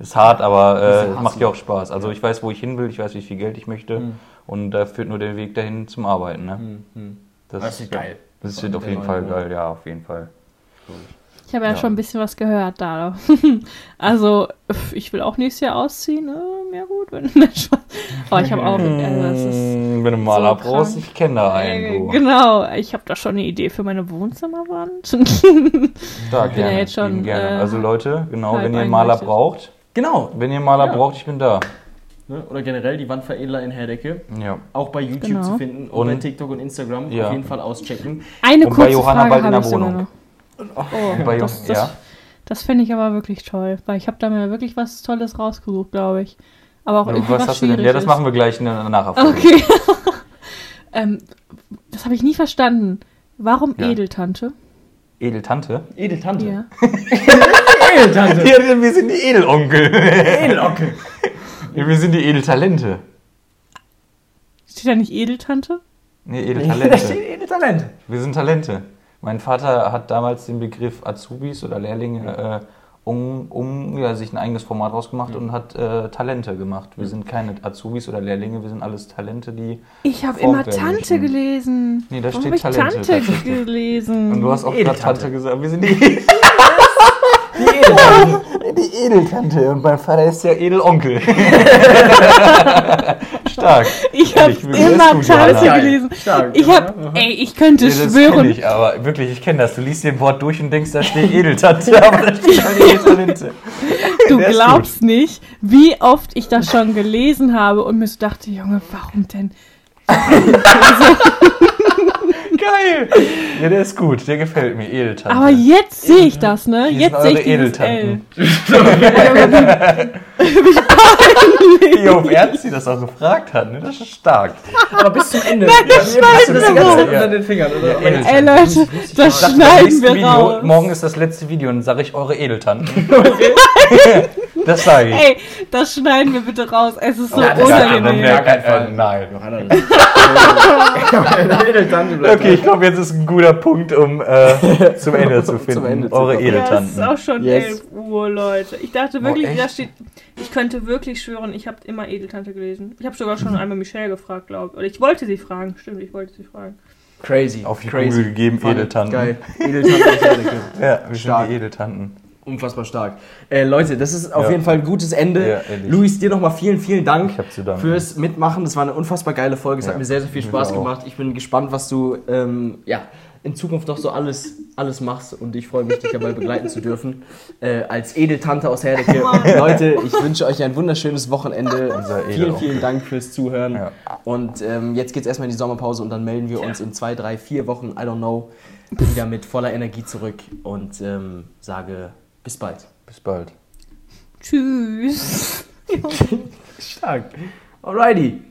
Ist hart, aber äh, macht ja auch Spaß. Also ich weiß, wo ich hin will, ich weiß, wie viel Geld ich möchte Hm. und da führt nur der Weg dahin zum Arbeiten. Ne? Hm, hm. Das, Das ist geil. Das wird auf jeden Fall Wohnung. geil, ja, auf jeden Fall. Ich habe ja, Ja. schon ein bisschen was gehört da. also, ich will auch nächstes Jahr ausziehen. Äh, ja gut, wenn nicht Spaß. Aber ich habe auch. Also, ist, Mm, Wenn du Maler so brauchst, ich kenne da einen. Du. genau, ich habe da schon eine Idee für meine Wohnzimmerwand. Da, bin ja gerne. jetzt schon, gerne. äh, also Leute, genau, wenn ihr einen Maler eingerichtet. braucht, Genau. wenn ihr einen Maler Ja. braucht, ich bin da. Ne? Oder generell die Wandveredler in Herdecke. Ja. Auch bei YouTube Genau. zu finden und, Und- bei TikTok und Instagram. Ja. Auf jeden Fall auschecken. Eine Und bei kurze Johanna Frage bald in der ich Wohnung. Oh, Bei das, Jung- das, ja. das finde ich aber wirklich toll, weil ich habe da mir wirklich was Tolles rausgesucht, glaube ich. Aber auch irgendwie Was was, hast du denn? Ja, das machen wir gleich in der Nachfolge. Okay. ähm, das habe ich nie verstanden. Warum Ja. Edeltante? Edeltante? Edeltante. Ja. Edeltante. Ja, wir sind die Edelonkel. Edelocke. Ja, wir sind die Edeltalente. Steht da nicht Edeltante? Nee, Da Edeltalente. steht Edeltalent. Wir sind Talente. Mein Vater hat damals den Begriff Azubis oder Lehrlinge äh, um, um ja, sich ein eigenes Format rausgemacht und hat äh, Talente gemacht. Wir sind keine Azubis oder Lehrlinge, wir sind alles Talente, die. Ich habe immer werden Tante müssen. gelesen. Nee, da Warum steht hab ich Talente Tante tatsächlich. gelesen. Und du hast auch gerade. Tante gesagt. Wir sind die, Die Edeltante. die Edeltante und mein Vater ist der Edelonkel. Stark. ich habe immer das Johanna. gelesen. Stark. Ich habe, ey, ich könnte Ja, das schwören, ich, aber wirklich, ich kenne das. Du liest den Wort durch und denkst, da steht Edeltante, aber da steht halt Edeltalente. du Der ist glaubst nicht, wie oft ich das schon gelesen habe und mir so dachte, Junge, warum denn? Geil! Ja, der ist gut, der gefällt mir, Edeltante. Aber jetzt sehe ich das, ne? Hier Jetzt sehe ich eure L. Edeltanten. Wie auf Ernst sie das auch gefragt hat, ne? Das ist stark. Aber bis zum Ende. das schneiden das die wir raus. unter den Fingern. Oder? Ja. Ey Leute, das Sag, beim schneiden wir Video, raus. Morgen ist das letzte Video und dann sage ich eure Edeltanten. das sage ich. Ey, das schneiden wir bitte raus. Es ist so Ja, das- unangenehm. Gar keinen äh, Fall. Nein. Das- Okay, ich glaube, jetzt ist ein guter Punkt, um äh, zum Ende zu finden. Ende zu Eure kommen. Ja, es ist Edeltanten. auch schon Yes. 11 Uhr, Leute. Ich dachte wirklich, echt? da steht. Ich könnte wirklich schwören, ich habe immer Edeltante gelesen. Ich habe sogar schon einmal Michelle gefragt, glaube ich. Oder ich wollte sie fragen. Stimmt, ich wollte sie fragen. Crazy. Auf die Crazy. Google gegeben. Edeltanten. Geil. Edeltante aus Herdecke. Ja, wir Stark. sind die Edeltanten. Unfassbar stark. Äh, Leute, das ist auf Ja. jeden Fall ein gutes Ende. Ja. Luis, dir nochmal vielen, vielen Dank fürs Mitmachen. Das war eine unfassbar geile Folge. Es Ja, hat mir sehr, sehr viel Spaß gemacht. Ich bin gespannt, was du ähm, ja, in Zukunft noch so alles, alles machst. Und ich freue mich, dich dabei begleiten zu dürfen. Äh, als Edeltante aus Herdecke. Leute, ich wünsche euch ein wunderschönes Wochenende. Vielen, vielen Dank fürs Zuhören. Ja. Und ähm, jetzt geht es erstmal in die Sommerpause und dann melden wir uns in zwei, drei, vier Wochen, I don't know, wieder mit voller Energie zurück und ähm, sage bis bald. Bis bald. Tschüss. Stark. Alrighty.